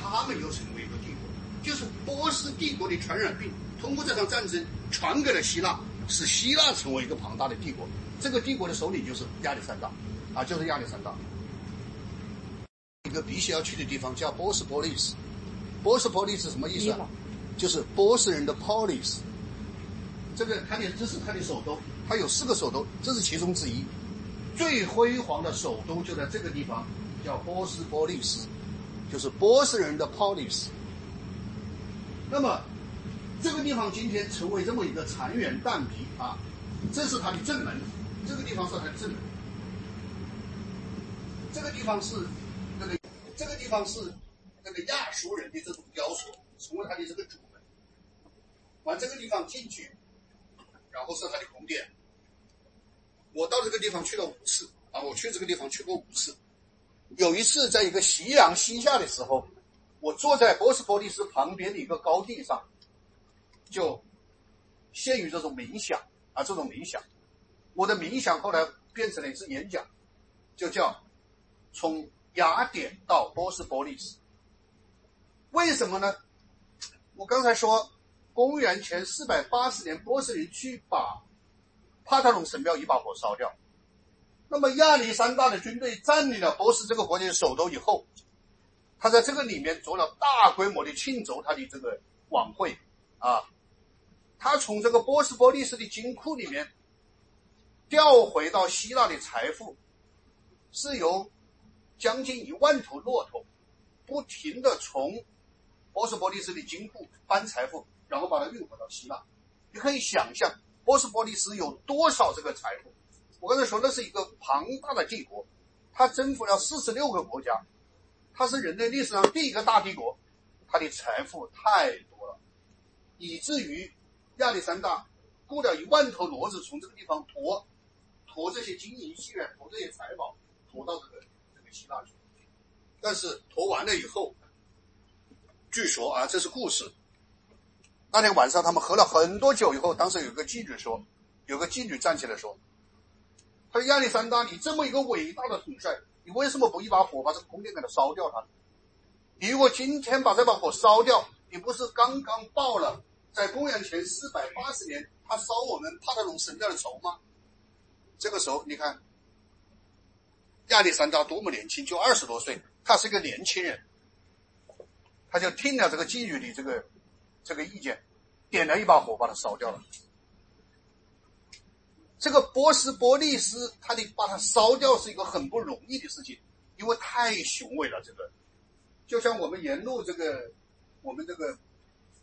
他们又成为一个帝国，就是波斯帝国的传染病，通过这场战争传给了希腊，使希腊成为一个庞大的帝国。这个帝国的首领就是亚历山大，啊，就是亚历山大。一个必须要去的地方叫波斯波利斯，波斯波利斯什么意思啊？就是波斯人的 polis。这个它的这是它的首都，它有四个首都，这是其中之一。最辉煌的首都就在这个地方，叫波斯波利斯，就是波斯人的 polis。那么这个地方今天成为这么一个残垣断壁啊，这是它的正门，这个地方是它的正门。这个地方是那个，这个地方是那个亚述人的这种雕塑，成为它的这个主门。往这个地方进去，然后是它的宫殿。我到这个地方去了五次啊，我去这个地方去过五次。有一次，在一个夕阳西下的时候，我坐在波斯波利斯旁边的一个高地上，就陷于这种冥想啊，这种冥想。我的冥想后来变成了一次演讲，就叫从雅典到波斯波利斯。为什么呢？我刚才说，公元前四百八十年，波斯人去把。帕特农神庙一把火烧掉，那么亚历山大的军队占领了波斯这个国家的首都以后，他在这个里面做了大规模的庆祝他的这个晚会啊，他从这个波斯波利斯的金库里面调回到希腊的财富，是由将近一万头骆驼不停的从波斯波利斯的金库搬财富，然后把它运回到希腊，你可以想象。波斯波利斯有多少这个财富？我刚才说那是一个庞大的帝国，它征服了四十六个国家，它是人类历史上第一个大帝国，它的财富太多了，以至于亚历山大雇了一万头骡子从这个地方驮，驮这些金银器元，驮这些财宝，驮到这个这个希腊去。但是驮完了以后，据说啊，这是故事。那天晚上，他们喝了很多酒以后，当时有个妓女说：“有个妓女站起来说，他说亚历山大，你这么一个伟大的统帅，你为什么不一把火把这个宫殿给它烧掉它？你如果今天把这把火烧掉，你不是刚刚报了在公元前四百八十年他烧我们帕特农神庙的仇吗？这个时候，你看亚历山大多么年轻，就二十多岁，他是个年轻人，他就听了这个妓女的这个。”这个意见，点了一把火把它烧掉了。这个波斯波利斯，他的把它烧掉是一个很不容易的事情，因为太雄伟了。这个，就像我们沿路这个，我们这个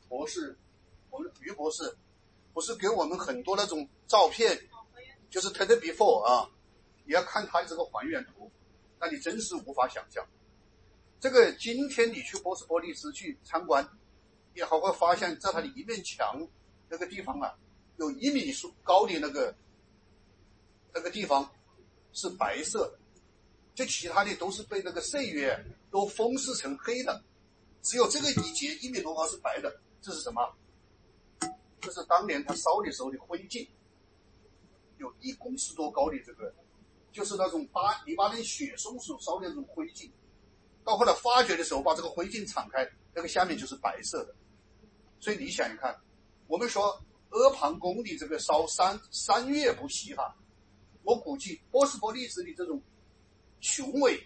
博士，我们于博士，不是给我们很多那种照片，就是 take before 啊，你要看他的这个还原图，那你真是无法想象。这个今天你去波斯波利斯去参观。你还会发现，在它的一面墙那个地方啊，有一米数高的那个那个地方是白色的，就其他的都是被那个岁月都风蚀成黑的，只有这个一节一米多高是白的。这是什么？这是当年他烧的时候的灰烬，有一公尺多高的这个，就是那种巴黎巴嫩雪松所烧的那种灰烬。到后来发掘的时候，把这个灰烬敞开，那个下面就是白色的。所以你想一看，我们说阿房宫的这个烧三三月不息哈，我估计波斯波利斯的这种雄伟，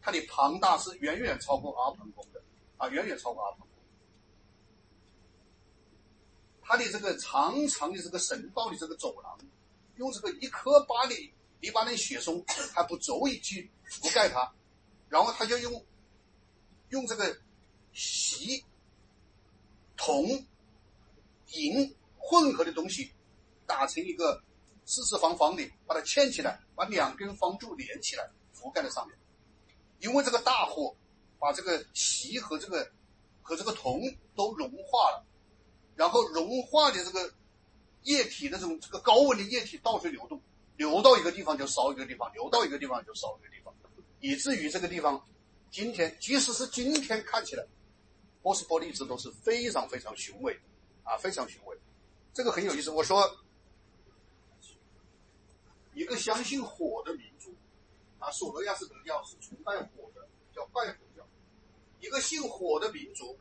它的庞大是远远超过阿房宫的啊，远远超过阿房宫。它的这个长长的这个神道的这个走廊，用这个一颗巴黎黎巴嫩雪松还不足以去覆盖它，然后他就用用这个席。铜、银混合的东西打成一个四四方方的，把它嵌起来，把两根方柱连起来，覆盖在上面。因为这个大火把这个锡和这个和这个铜都融化了，然后融化的这个液体那种这个高温的液体到处流动，流到一个地方就烧一个地方，流到一个地方就烧一个地方，以至于这个地方今天即使是今天看起来。波斯波利斯都是非常非常雄伟，啊，非常雄伟，这个很有意思。我说，一个相信火的民族，啊，索罗亚斯德教是崇拜火的，叫拜火教。一个信火的民族，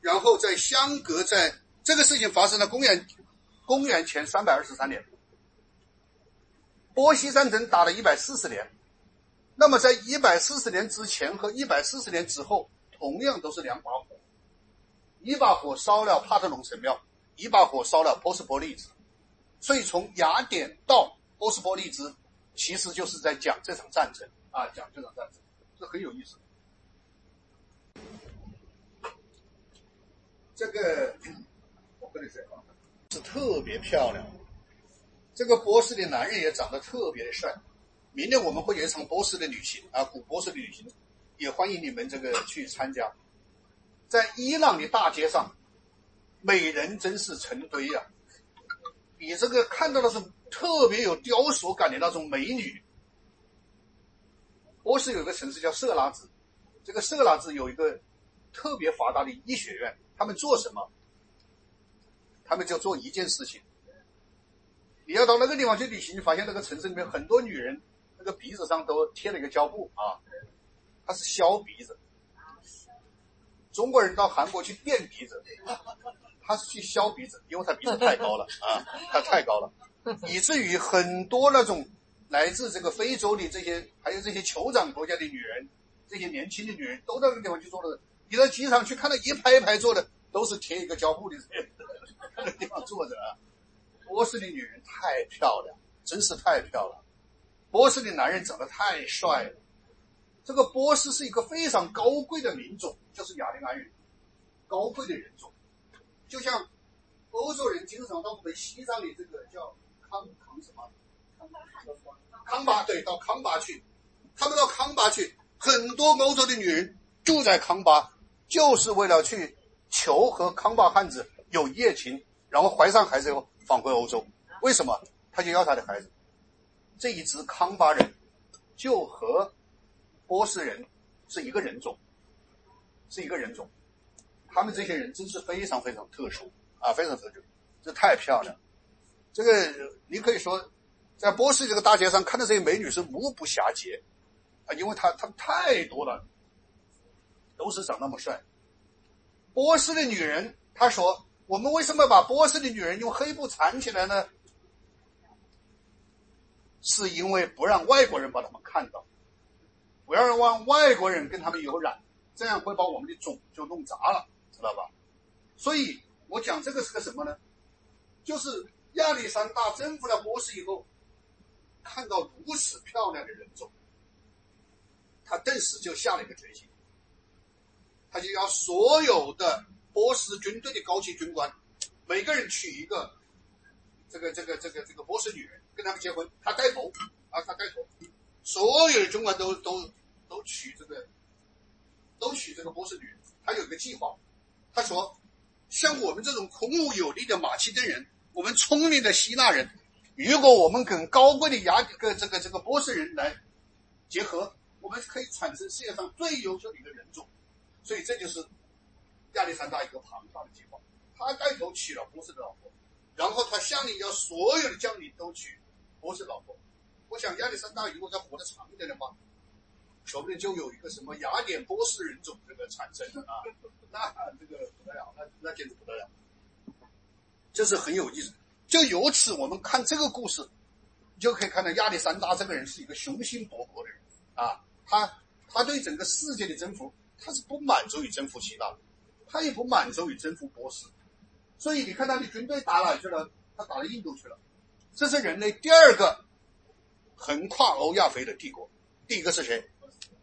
然后在相隔在这个事情发生了公元公元前三百二十三年，波西战争打了一百四十年，那么在一百四十年之前和一百四十年之后。同样都是两把火，一把火烧了帕特农神庙，一把火烧了波斯波利斯。所以从雅典到波斯波利兹，其实就是在讲这场战争啊，讲这场战争，这很有意思。这个我跟你说啊，是特别漂亮。这个波斯的男人也长得特别的帅。明天我们会有一场波斯的旅行啊，古波斯的旅行，也欢迎你们这个去参加。在伊朗的大街上，美人真是成堆呀！你这个看到的是特别有雕塑感的那种美女。波斯有个城市叫色拉子，这个色拉子有一个特别发达的医学院，他们做什么？他们就做一件事情。你要到那个地方去旅行，你发现那个城市里面很多女人。那个鼻子上都贴了一个胶布啊，他是削鼻子。中国人到韩国去垫鼻子，他是去削鼻子，因为他鼻子太高了啊，他太高了，以至于很多那种来自这个非洲的这些，还有这些酋长国家的女人，这些年轻的女人都到那个地方去做的。你到机场去看到一排一排坐的，都是贴一个胶布的那个地方坐着啊。波斯的女人太漂亮，真是太漂亮。波斯的男人长得太帅了。这个波斯是一个非常高贵的民族，就是雅利安人，高贵的人种。就像欧洲人经常到我们西藏的这个叫康康什么？康巴对，到康巴去。他们到康巴去，很多欧洲的女人住在康巴，就是为了去求和康巴汉子有一夜情，然后怀上孩子以后返回欧洲。为什么？他就要他的孩子。这一支康巴人就和波斯人是一个人种，是一个人种。他们这些人真是非常非常特殊啊，非常特殊，这太漂亮。这个你可以说，在波斯这个大街上看到这些美女是目不暇接啊，因为她她们太多了，都是长那么帅。波斯的女人，她说：“我们为什么把波斯的女人用黑布缠起来呢？”是因为不让外国人把他们看到，不要让外国人跟他们有染，这样会把我们的种就弄砸了，知道吧？所以我讲这个是个什么呢？就是亚历山大征服了波斯以后，看到如此漂亮的人种，他顿时就下了一个决心，他就要所有的波斯军队的高级军官，每个人娶一个这个这个这个这个波斯女人。跟他们结婚，他带头啊，他带头，所有的军官都都都娶这个，都娶这个波斯女人。他有一个计划，他说，像我们这种孔武有力的马其顿人，我们聪明的希腊人，如果我们跟高贵的雅个这个这个波斯人来结合，我们可以产生世界上最优秀的一个人种。所以这就是亚历山大一个庞大的计划。他带头娶了波斯的老婆，然后他下令要所有的将领都娶。波斯老婆，我想亚历山大如果再活得长一点的话，说不定就有一个什么雅典波斯人种这个产生啊，那这个不得了，那那简直不得了，这是很有意思。就由此我们看这个故事，就可以看到亚历山大这个人是一个雄心勃勃的人啊，他他对整个世界的征服，他是不满足于征服希腊，他也不满足于征服波斯，所以你看他的军队打哪去了？他打到印度去了。这是人类第二个横跨欧亚非的帝国，第一个是谁？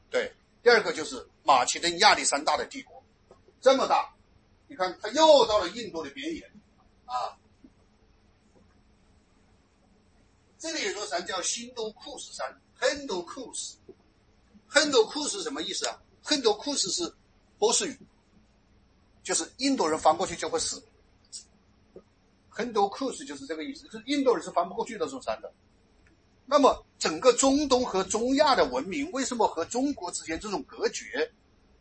对，第二个就是马其顿亚历山大的帝国，这么大，你看他又到了印度的边缘，啊，这里有座山叫新都库什山，亨都库什，亨都库什什么意思啊？亨都库什是波斯语，就是印度人翻过去就会死。很多库斯就是这个意思，就是印度人是翻不过去那座山的。那么，整个中东和中亚的文明为什么和中国之间这种隔绝？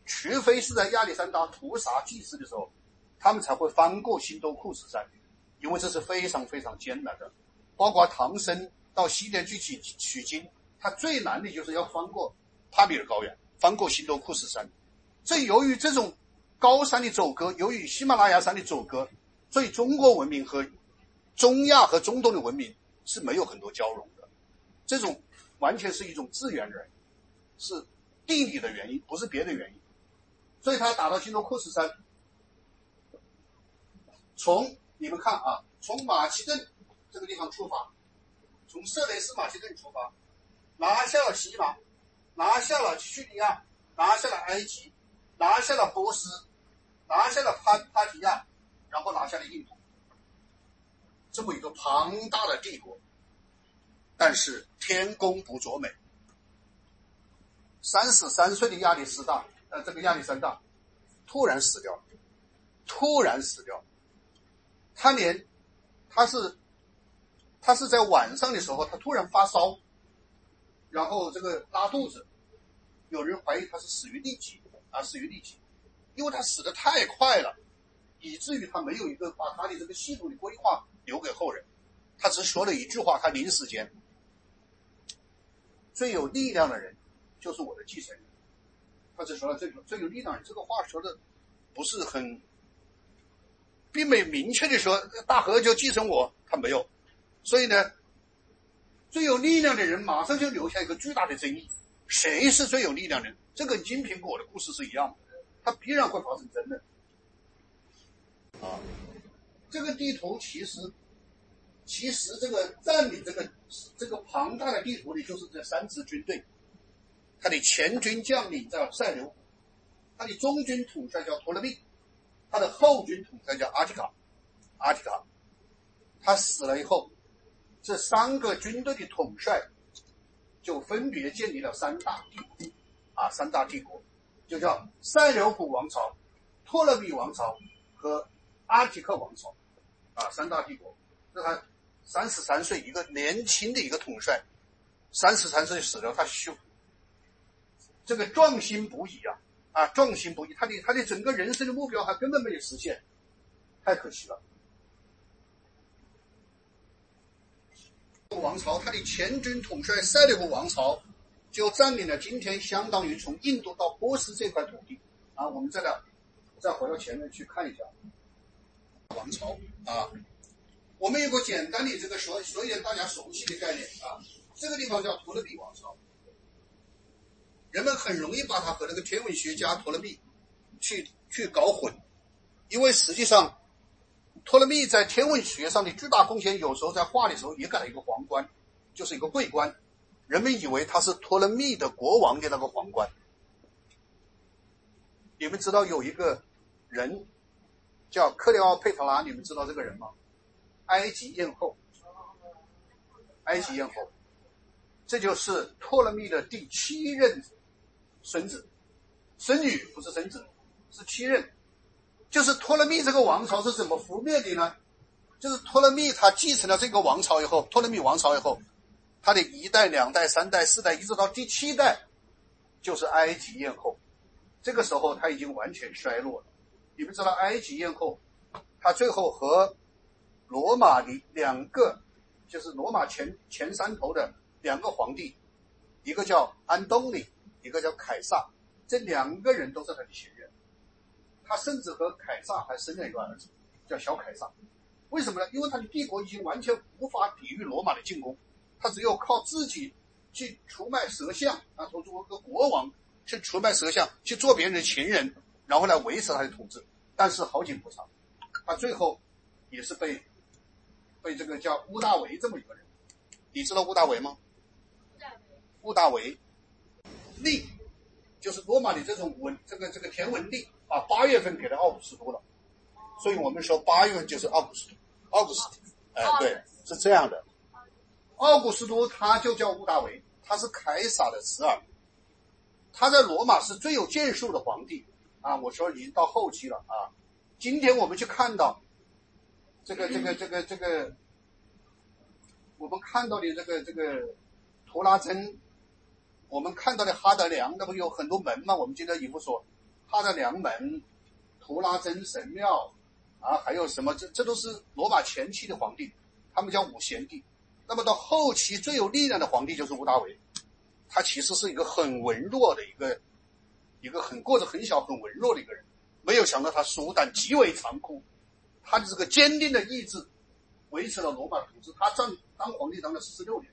除非是在亚历山大屠杀祭祀的时候，他们才会翻过新都库斯山，因为这是非常非常艰难的。包括唐僧到西天去取取经，他最难的就是要翻过帕米尔高原，翻过新都库斯山。这由于这种高山的阻隔，由于喜马拉雅山的阻隔。所以，中国文明和中亚和中东的文明是没有很多交融的，这种完全是一种自然原因，是地理的原因，不是别的原因。所以，他打到新都库什山，从你们看啊，从马其顿这个地方出发，从色雷斯马其顿出发，拿下了西马，拿下了叙利亚，拿下了埃及，拿下了波斯，拿下了潘帕提亚，然后拿下了印度，这么一个庞大的帝国。但是天公不作美，三十三岁的亚历山大，呃，这个亚历山大突然死掉了，突然死掉。他连他是他是在晚上的时候，他突然发烧，然后这个拉肚子，有人怀疑他是死于痢疾啊，死于痢疾，因为他死的太快了，以至于他没有一个把他的这个系统的规划留给后人，他只说了一句话，他临死前。最有力量的人就是我的继承人。他只说了这个最有力量人这个话说的不是很，并没明确的说大河就继承我，他没有。所以呢，最有力量的人马上就留下一个巨大的争议：谁是最有力量的人？这跟金苹果的故事是一样的，它必然会发生争论。啊，这个地图其实。其实这个占领这个这个庞大的地图里，就是这三支军队。他的前军将领叫塞琉古，他的中军统帅叫托勒密，他的后军统帅叫阿提卡。阿提卡，他死了以后，这三个军队的统帅就分别建立了三大帝国，啊，三大帝国就叫塞琉古王朝、托勒密王朝和阿提克王朝，啊，三大帝国。这他。三十三岁，一个年轻的一个统帅，三十三岁死了，他修这个壮心不已啊啊，壮心不已，他的他的整个人生的目标还根本没有实现，太可惜了。王朝他的前军统帅塞利古王朝就占领了今天相当于从印度到波斯这块土地啊，我们再来再回到前面去看一下王朝啊。我们有个简单的这个说说一点大家熟悉的概念啊，这个地方叫托勒密王朝，人们很容易把它和那个天文学家托勒密去去搞混，因为实际上托勒密在天文学上的巨大贡献，有时候在画的时候也改了一个皇冠，就是一个桂冠，人们以为他是托勒密的国王的那个皇冠。你们知道有一个人叫克里奥佩特拉，你们知道这个人吗？埃及艳后，埃及艳后，这就是托勒密的第七任孙子，孙女不是孙子，是七任。就是托勒密这个王朝是怎么覆灭的呢？就是托勒密他继承了这个王朝以后，托勒密王朝以后，他的一代、两代、三代、四代，一直到第七代，就是埃及艳后。这个时候他已经完全衰落了。你们知道埃及艳后，他最后和罗马的两个，就是罗马前前三头的两个皇帝，一个叫安东尼，一个叫凯撒，这两个人都是他的前任。他甚至和凯撒还生了一个儿子，叫小凯撒。为什么呢？因为他的帝国已经完全无法抵御罗马的进攻，他只有靠自己去出卖蛇像啊，从作为一个国王去出卖蛇像，去做别人的情人，然后来维持他的统治。但是好景不长，他最后也是被。被这个叫乌大维这么一个人，你知道乌大维吗？乌大维，利，就是罗马的这种文，这个这个田文帝啊，八月份给了奥古斯都了，所以我们说八月份就是奥古斯都，奥古斯，哎，对，是这样的。奥古斯都他就叫乌大维，他是凯撒的侄儿，他在罗马是最有建树的皇帝啊。我说已经到后期了啊，今天我们去看到。这个这个这个这个，我们看到的这个这个图拉真，我们看到的哈德良，那不有很多门吗？我们今天以后说哈德良门、图拉真神庙啊，还有什么？这这都是罗马前期的皇帝，他们叫五贤帝。那么到后期最有力量的皇帝就是屋大维，他其实是一个很文弱的一个一个很个子很小、很文弱的一个人。没有想到他手段极为残酷。他的这个坚定的意志，维持了罗马统治。他当当皇帝当了四十六年，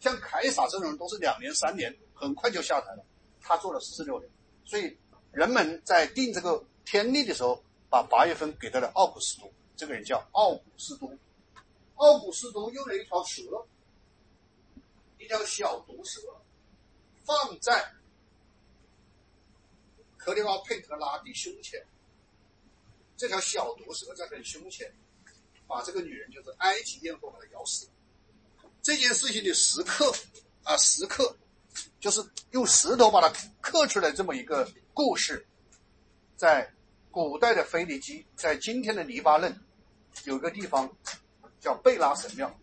像凯撒这种人都是两年三年，很快就下台了。他做了四十六年，所以人们在定这个天历的时候，把八月份给到了奥古斯都。这个人叫奥古斯都，奥古斯都用了一条蛇，一条小毒蛇，放在克里奥佩特拉的胸前。这条小毒蛇在他的胸前，把这个女人就是埃及艳后把她咬死了。这件事情的时刻啊，时刻就是用石头把它刻出来这么一个故事，在古代的腓尼基，在今天的黎巴嫩，有一个地方叫贝拉神庙。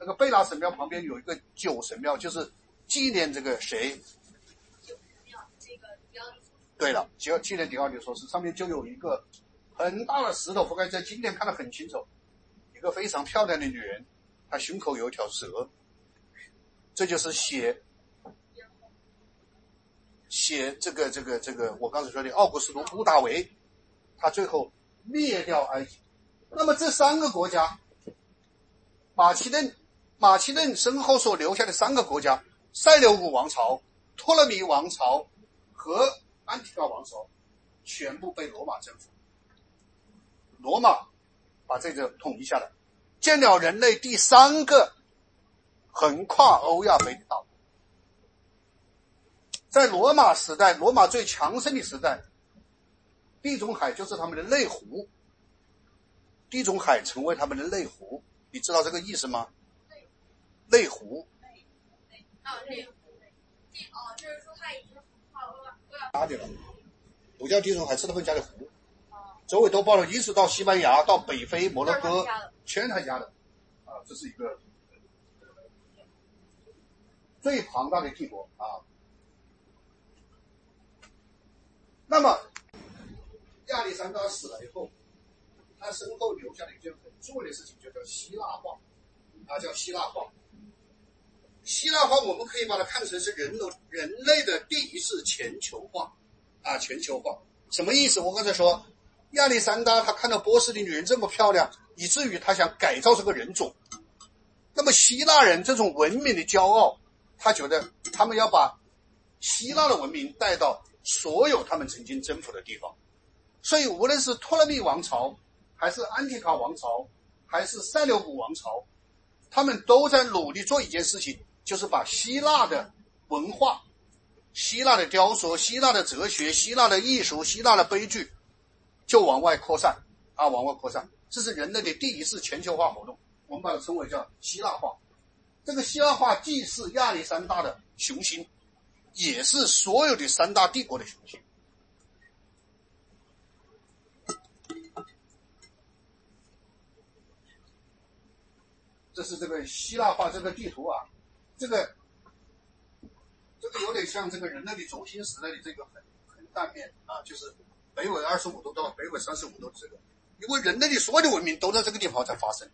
那个贝拉神庙旁边有一个酒神庙，就是纪念这个谁？对了，纪纪念迪奥尼说是，上面就有一个很大的石头，覆盖在今天看得很清楚，一个非常漂亮的女人，她胸口有一条蛇，这就是写写这个这个这个我刚才说的奥古斯都屋大维，他最后灭掉埃及。那么这三个国家，马其顿马其顿身后所留下的三个国家：塞琉古王朝、托勒密王朝和安提阿王朝，全部被罗马征服。罗马把这个统一下来，建了人类第三个横跨欧亚非的岛。在罗马时代，罗马最强盛的时代，地中海就是他们的内湖，地中海成为他们的内湖，你知道这个意思吗？内湖啊，内湖地哦，就是说它已经横跨欧亚欧亚加的了，不叫地中海，是他们家的湖，哦，周围都包了，一直到西班牙、到北非、摩洛哥全是他家的，啊，这是一个最庞大的帝国啊。那么亚历山大死了以后，他身后留下了一件很重要的事情，就叫希腊化，啊，叫希腊化。希腊化我们可以把它看成是人的人类的第一次全球化，啊，全球化什么意思？我刚才说，亚历山大他看到波斯的女人这么漂亮，以至于他想改造这个人种。那么希腊人这种文明的骄傲，他觉得他们要把希腊的文明带到所有他们曾经征服的地方。所以，无论是托勒密王朝，还是安提卡王朝，还是塞琉古王朝，他们都在努力做一件事情，就是把希腊的文化、希腊的雕塑、希腊的哲学、希腊的艺术、希腊的悲剧，就往外扩散啊，往外扩散。这是人类的第一次全球化活动，我们把它称为叫希腊化。这个希腊化既是亚历山大的雄心，也是所有的三大帝国的雄心。这是这个希腊化这个地图啊，这个这个有点像这个人类的轴心时代的这个横横断面啊，就是北纬二十五度到北纬三十五度的这个，因为人类的所有的文明都在这个地方在发生。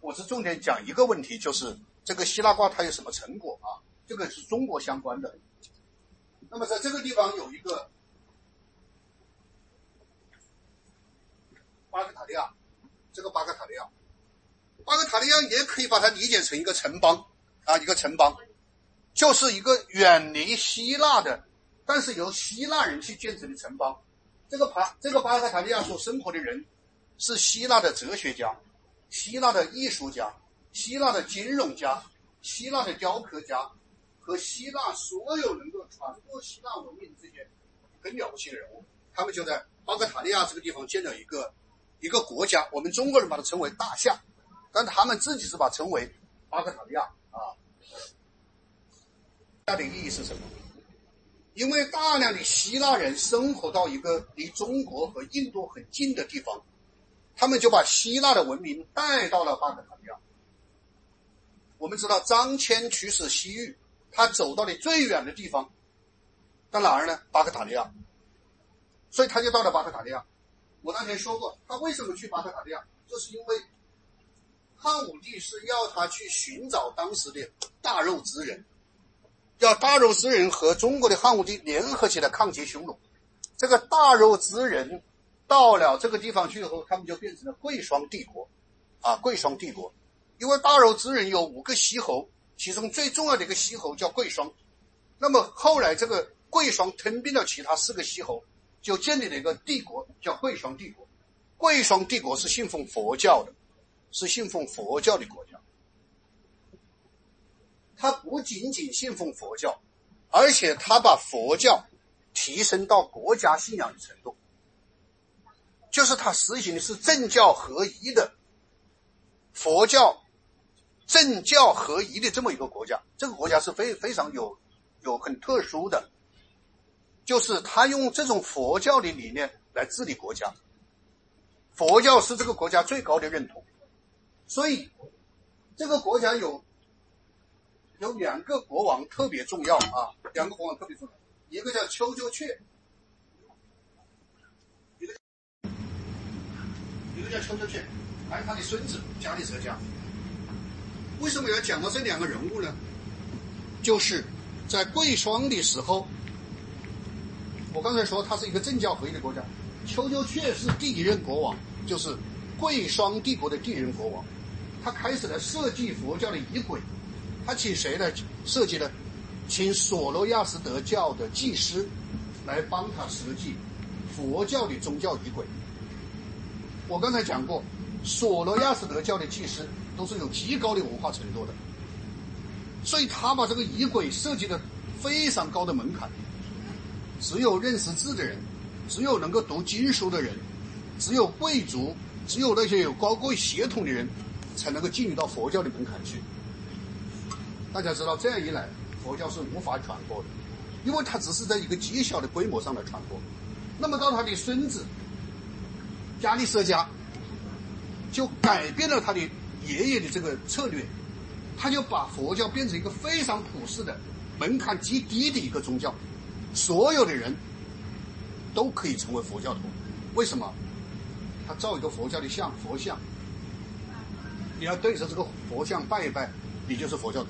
我是重点讲一个问题，就是这个希腊化它有什么成果啊？这个是中国相关的。那么在这个地方有一个巴格塔利亚，这个巴格塔利亚，巴格塔利亚也可以把它理解成一个城邦啊，一个城邦，就是一个远离希腊的，但是由希腊人去建成的城邦。这个巴这个巴格塔利亚所生活的人是希腊的哲学家、希腊的艺术家、希腊的金融家、希腊的雕刻家和希腊所有能够传播希腊文明这些很了不起的人物，他们就在巴格塔利亚这个地方建了一个一个国家，我们中国人把它称为大夏，但他们自己是把称为巴格塔利亚啊。它的意义是什么？因为大量的希腊人生活到一个离中国和印度很近的地方，他们就把希腊的文明带到了巴格塔利亚。我们知道张骞驱使西域，他走到的最远的地方到哪儿呢？巴格塔利亚，所以他就到了巴格塔利亚。我当前说过，他为什么去巴克塔利亚，就是因为汉武帝是要他去寻找当时的大肉之人，要大肉之人和中国的汉武帝联合起来抗击匈奴。这个大肉之人到了这个地方去以后，他们就变成了贵霜帝国，啊，贵霜帝国。因为大肉之人有五个西侯，其中最重要的一个西侯叫贵霜。那么后来这个贵霜吞并了其他四个西侯，就建立了一个帝国，叫贵霜帝国。贵霜帝国是信奉佛教的，是信奉佛教的国家。他不仅仅信奉佛教，而且他把佛教提升到国家信仰的程度，就是他实行的是政教合一的佛教政教合一的这么一个国家。这个国家是非非常有有很特殊的，就是他用这种佛教的理念来治理国家。佛教是这个国家最高的认同，所以这个国家有有两个国王特别重要啊，两个国王特别重要，一个叫丘丘阙，一个一个叫丘丘阙，还有他的孙子迦利舍迦。为什么要讲到这两个人物呢？就是在贵霜的时候，我刚才说他是一个政教合一的国家。丘丘阙是第一任国王，就是贵霜帝国的第一任国王。他开始了设计佛教的仪轨，他请谁来设计呢？请索罗亚斯德教的祭师来帮他设计佛教的宗教仪轨。我刚才讲过，索罗亚斯德教的祭师都是有极高的文化程度的，所以他把这个仪轨设计的非常高的门槛，只有认识字的人。只有能够读经书的人，只有贵族，只有那些有高贵血统的人，才能够进入到佛教的门槛去。大家知道，这样一来，佛教是无法传播的，因为它只是在一个极小的规模上来传播。那么到他的孙子迦利舍迦，就改变了他的爷爷的这个策略，他就把佛教变成一个非常普世的、门槛极低的一个宗教，所有的人。都可以成为佛教徒，为什么？他造一个佛教的像，佛像，你要对着这个佛像拜一拜，你就是佛教徒。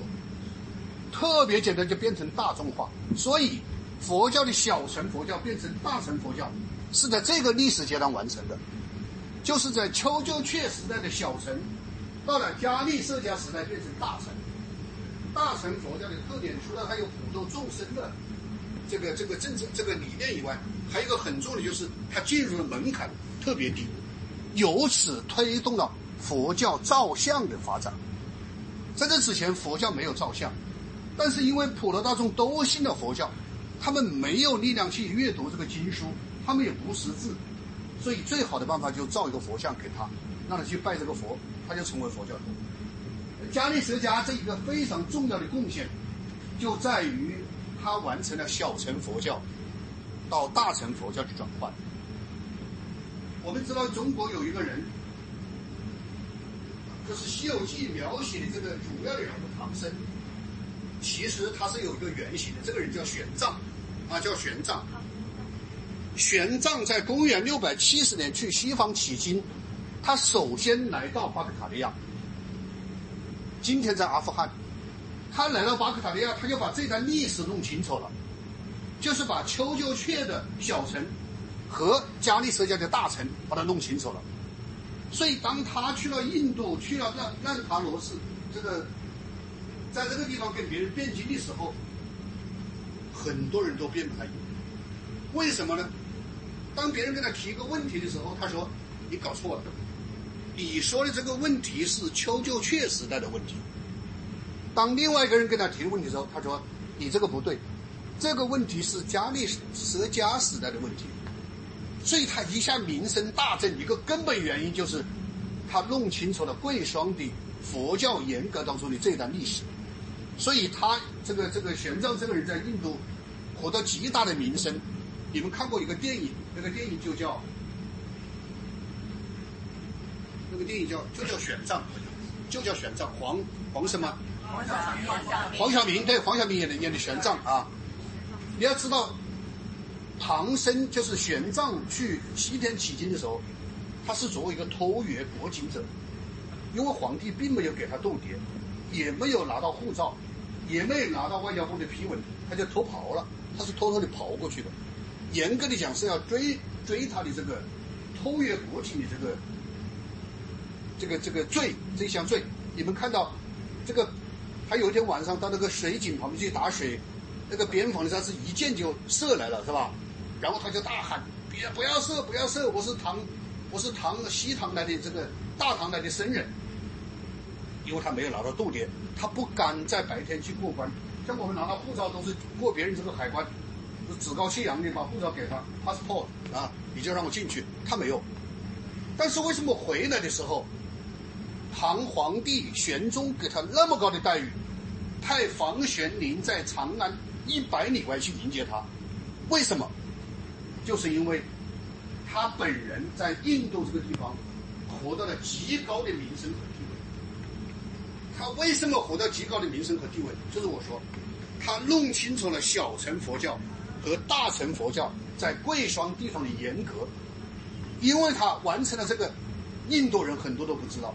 特别简单，就变成大众化。所以，佛教的小乘佛教变成大乘佛教，是在这个历史阶段完成的，就是在丘就阙时代的小乘，到了迦利舍迦时代变成大乘。大乘佛教的特点，除了它有普度众生的。这个这个政策这个理念以外，还有一个很重要的就是它进入的门槛特别低，由此推动了佛教造像的发展。在这之前，佛教没有造像，但是因为普罗大众都信了佛教，他们没有力量去阅读这个经书，他们也不识字，所以最好的办法就造一个佛像给他，让他去拜这个佛，他就成为佛教徒。迦利舍迦这一个非常重要的贡献，就在于。他完成了小乘佛教到大乘佛教的转换。我们知道中国有一个人，就是《西游记》描写的这个主要的人物唐僧，其实他是有一个原型的。这个人叫玄奘，啊，叫玄奘。玄奘在公元六百七十年去西方取经，他首先来到巴克塔利亚，今天在阿富汗。他来到巴克塔利亚，他就把这段历史弄清楚了，就是把丘就阙的小城和加利舍加的大城把它弄清楚了。所以，当他去了印度，去了那那塔罗寺，这个在这个地方跟别人辩经的时候，很多人都辩不他。为什么呢？当别人跟他提一个问题的时候，他说：“你搞错了，你说的这个问题是丘就阙时代的问题。”当另外一个人跟他提问题的时候，他说：“你这个不对，这个问题是迦利舍迦时代的问题。”所以他一下名声大振，一个根本原因就是他弄清楚了贵霜的佛教严格当中的这段历史。所以他这个这个玄奘这个人在印度获得极大的名声。你们看过一个电影，那个电影就叫那个电影叫就叫玄奘，就叫玄奘黄黄什么？黄晓明黄晓明对黄晓明演的演的玄奘啊，你要知道，唐僧就是玄奘去西天取经的时候，他是作为一个偷越国境者，因为皇帝并没有给他斗牒，也没有拿到护照，也没有拿到外交部的批文，他就偷跑了，他是偷偷的跑过去的。严格的讲是要追追他的这个偷越国境的这个这个这个罪这项罪。你们看到这个。他有一天晚上到那个水井旁边去打水，那个边防的战士一箭就射来了，是吧？然后他就大喊：“别不要射，不要射！我是唐我是唐西唐来的这个大唐来的僧人，因为他没有拿到度牒，他不敢在白天去过关。像我们拿到护照都是过别人这个海关，趾高气扬的把护照给他，passport 啊，你就让我进去。他没有，但是为什么回来的时候，唐皇帝玄宗给他那么高的待遇，派房玄龄在长安一百里外去迎接他？为什么？就是因为。他本人在印度这个地方获得了极高的名声。他为什么获得极高的名声和地位？就是我说，他弄清楚了小乘佛教和大乘佛教在贵霜地方的严格，因为他完成了这个，印度人很多都不知道。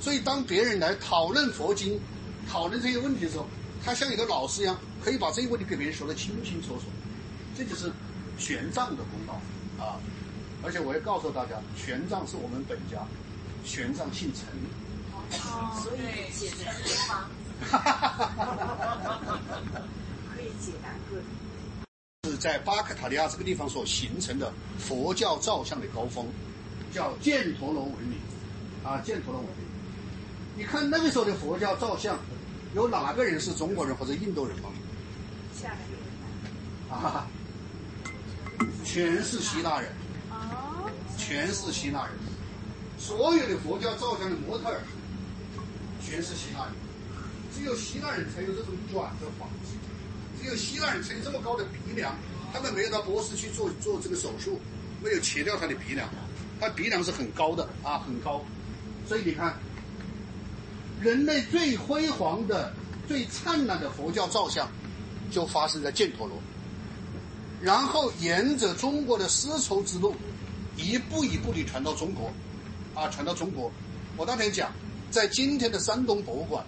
所以当别人来讨论佛经、讨论这些问题的时候，他像一个老师一样，可以把这些问题给别人说得清清楚楚。这就是玄奘的功劳啊。而且我也告诉大家，玄奘是我们本家，玄奘姓陈，所以写成书吗？可以解答各是在巴克塔利亚这个地方所形成的佛教造像的高峰，叫犍陀罗文明，啊，犍陀罗文明。你看那个时候的佛教造像，有哪个人是中国人或者印度人吗？下面。啊，全是希腊人。哦全是希腊人，所有的佛教造像的模特儿全是希腊人，只有希腊人才有这种软的方式，只有希腊人才有这么高的鼻梁，他们没有到波斯去做做这个手术，没有切掉他的鼻梁，他鼻梁是很高的啊，很高，所以你看，人类最辉煌的、最灿烂的佛教造像就发生在犍陀罗，然后沿着中国的丝绸之路。一步一步地传到中国，啊，传到中国。我当天讲，在今天的山东博物馆，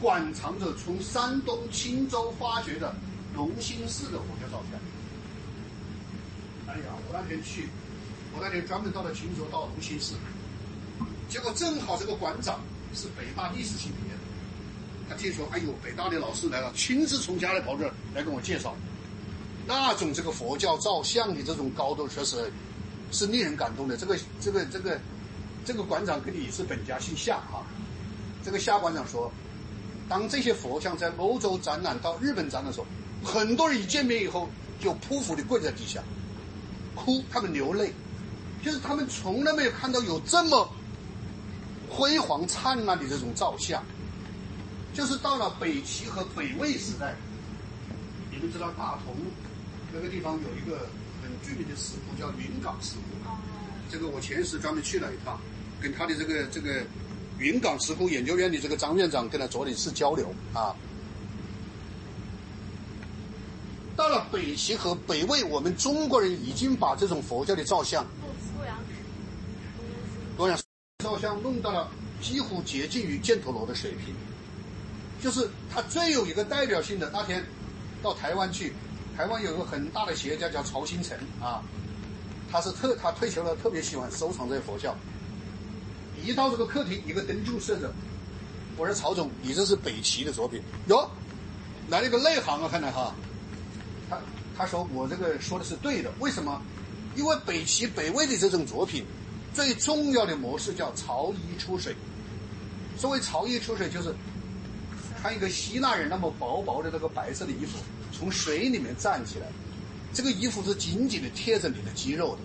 馆藏着从山东青州发掘的龙兴寺的佛教照片。哎呀，我那天去，我那天专门到了青州，到龙兴寺，结果正好这个馆长是北大历史系毕业的，他听说，哎呦，北大的老师来了，亲自从家里跑这儿来跟我介绍。那种这个佛教造像的这种高度，确实是令人感动的。这个这个这个这个馆长跟你是本家姓夏啊。这个夏馆长说，当这些佛像在欧洲展览到日本展览的时候，很多人一见面以后就匍匐的跪在地下，哭，他们流泪，就是他们从来没有看到有这么辉煌灿烂的这种造像。就是到了北齐和北魏时代，你们知道大同。那个地方有一个很著名的石窟，叫云冈石窟。这个我前时专门去了一趟，跟他的这个这个云冈石窟研究院的这个张院长跟他做了一次交流啊。到了北齐和北魏，我们中国人已经把这种佛教的造像，洛阳洛阳造像弄到了几乎接近于犍陀罗的水平。就是他最有一个代表性的，那天到台湾去。台湾有个很大的企业家叫曹新成啊，他是特他退休了，特别喜欢收藏这些佛教。一到这个客厅，一个灯就射着。我说曹总，你这是北齐的作品哟，来了个内行啊，看来哈。他他说我这个说的是对的，为什么？因为北齐北魏的这种作品，最重要的模式叫朝衣出水。所谓朝衣出水，就是穿一个希腊人那么薄薄的这个白色的衣服。从水里面站起来，这个衣服是紧紧的贴着你的肌肉的，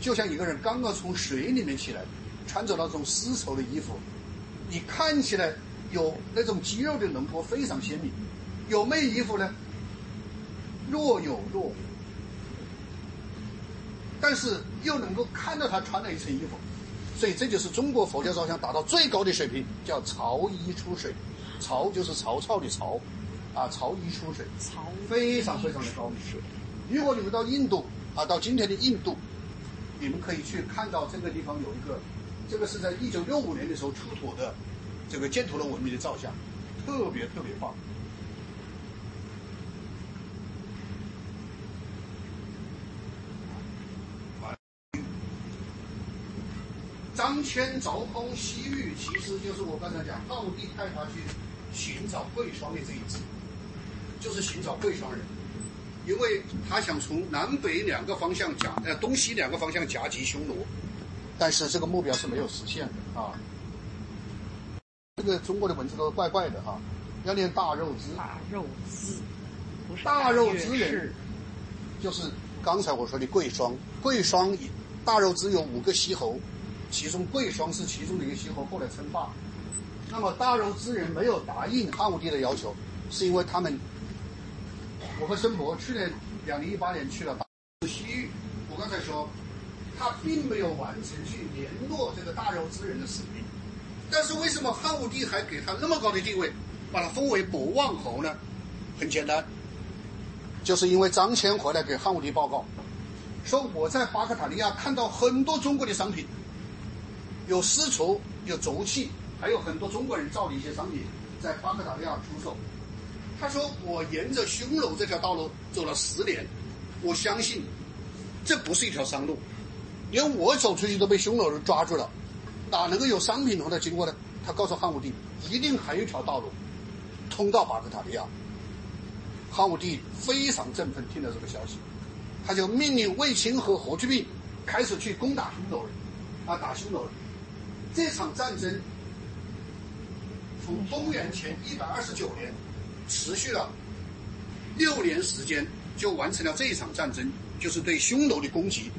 就像一个人刚刚从水里面起来，穿着那种丝绸的衣服，你看起来有那种肌肉的轮廓非常鲜明。有没有衣服呢？若有若无，但是又能够看到他穿了一层衣服，所以这就是中国佛教造像达到最高的水平，叫潮衣出水。潮就是曹操的曹。啊，朝衣出水，非常非常的高。如果你们到印度啊，到今天的印度，你们可以去看到这个地方有一个，这个是在一九六五年的时候出土的这个犍陀罗文明的造像，特别特别棒。张骞凿空西域，其实就是我刚才讲，道帝派他去寻找贵霜的这一支。就是寻找贵霜人，因为他想从南北两个方向夹，呃，东西两个方向夹击匈奴，但是这个目标是没有实现的啊。这个中国的文字都怪怪的哈，要念大肉之，大肉之，不是大肉之人就是刚才我说的贵霜，贵霜以大肉之有五个西侯，其中贵霜是其中的一个西侯，后来称霸。那么大肉之人没有答应汉武帝的要求，是因为他们，我和申博去年两零一八年去了西域，我刚才说，他并没有完成去联络这个大肉之人的使命，但是为什么汉武帝还给他那么高的地位，把他封为博望侯呢？很简单，就是因为张骞回来给汉武帝报告，说我在巴克塔利亚看到很多中国的商品，有丝绸，有轴器，还有很多中国人造的一些商品在巴克塔利亚出售。他说我沿着匈奴这条道路走了十年，我相信这不是一条商路，连我走出去都被匈奴人抓住了，哪能够有商品从那经过呢？他告诉汉武帝，一定还有一条道路通到巴克塔利亚。汉武帝非常振奋，听到这个消息，他就命令卫青和霍去病开始去攻打匈奴人，啊，打匈奴人。这场战争从公元前一百二十九年持续了六年时间，就完成了这一场战争，就是对匈奴的攻击。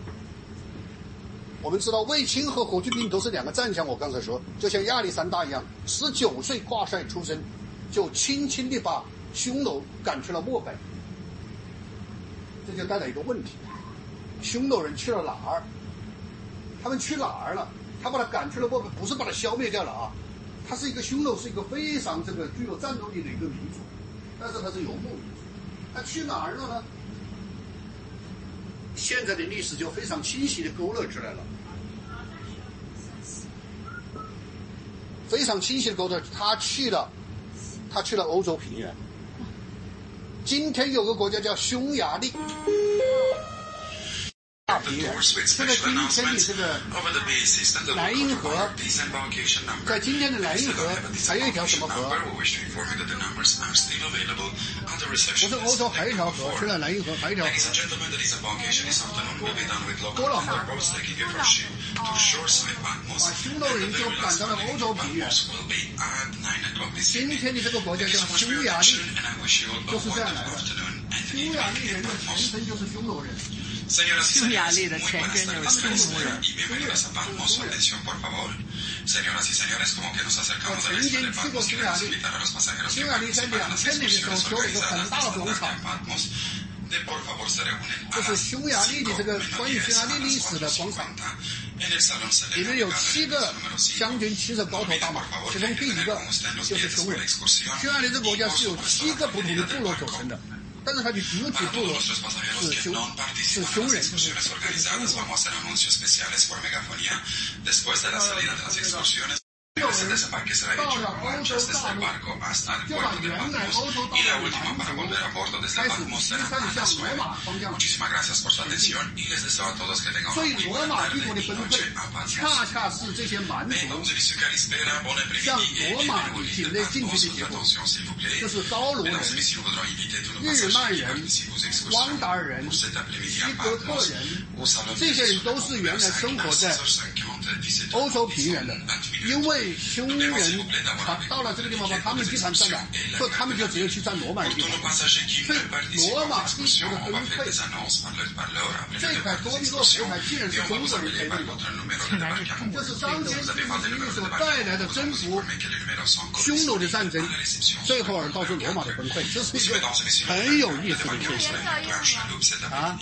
我们知道卫青和霍去病都是两个战将，我刚才说，就像亚历山大一样，十九岁挂帅出身，就轻轻地把匈奴赶去了漠北。这就带来一个问题：匈奴人去了哪儿？他们去哪儿了？他把他赶去了漠北，不是把他消灭掉了啊！他是一个匈奴，是一个非常这个具有战斗力的一个民族，但是他是游牧民族。他去哪儿了呢？现在的历史就非常清晰的勾勒出来了，非常清晰的勾勒，他去了，他去了欧洲平原。今天有个国家叫匈牙利，大平原。这个今天的这个莱茵河，在今天的莱茵河还有一条什么河？不是欧洲还有一条河，除了莱茵河还有一条河，多瑙河。把匈奴人就赶到了欧洲平原。今天的这个国家叫匈牙利，就是这样来的。匈牙利人的前身就是匈奴人。匈牙利的前身就是匈奴人。我曾经去过匈牙利，很大的广场，这是匈牙利的这个关于匈牙利历史的广场，里面有七个将军骑着高头大马，其中第一个就是匈人。匈牙利这个国家是由七个不同的部落组成的，但是它的主体部落是匈是匈人，就是就是匈奴。有人到了欧洲大陆，就把原来欧洲大陆的蛮族开始驱散向罗马方向。所以罗马帝国的崩溃，恰恰是这些蛮族向罗马境内进去的结果。就是高卢人、日曼人、汪达尔人、西哥特人，这些人都是原来生活在欧洲平原的，因为匈人他到了这个地方把他们地盘占了，所以他们就只有去占罗马人地盘。所以罗马帝国的崩溃，这块多米诺骨牌竟然是中国人推动的，这是张骞这个名义所带来的征服匈奴的战争，最后而导致罗马的崩溃，这是一个很有意思的事情啊。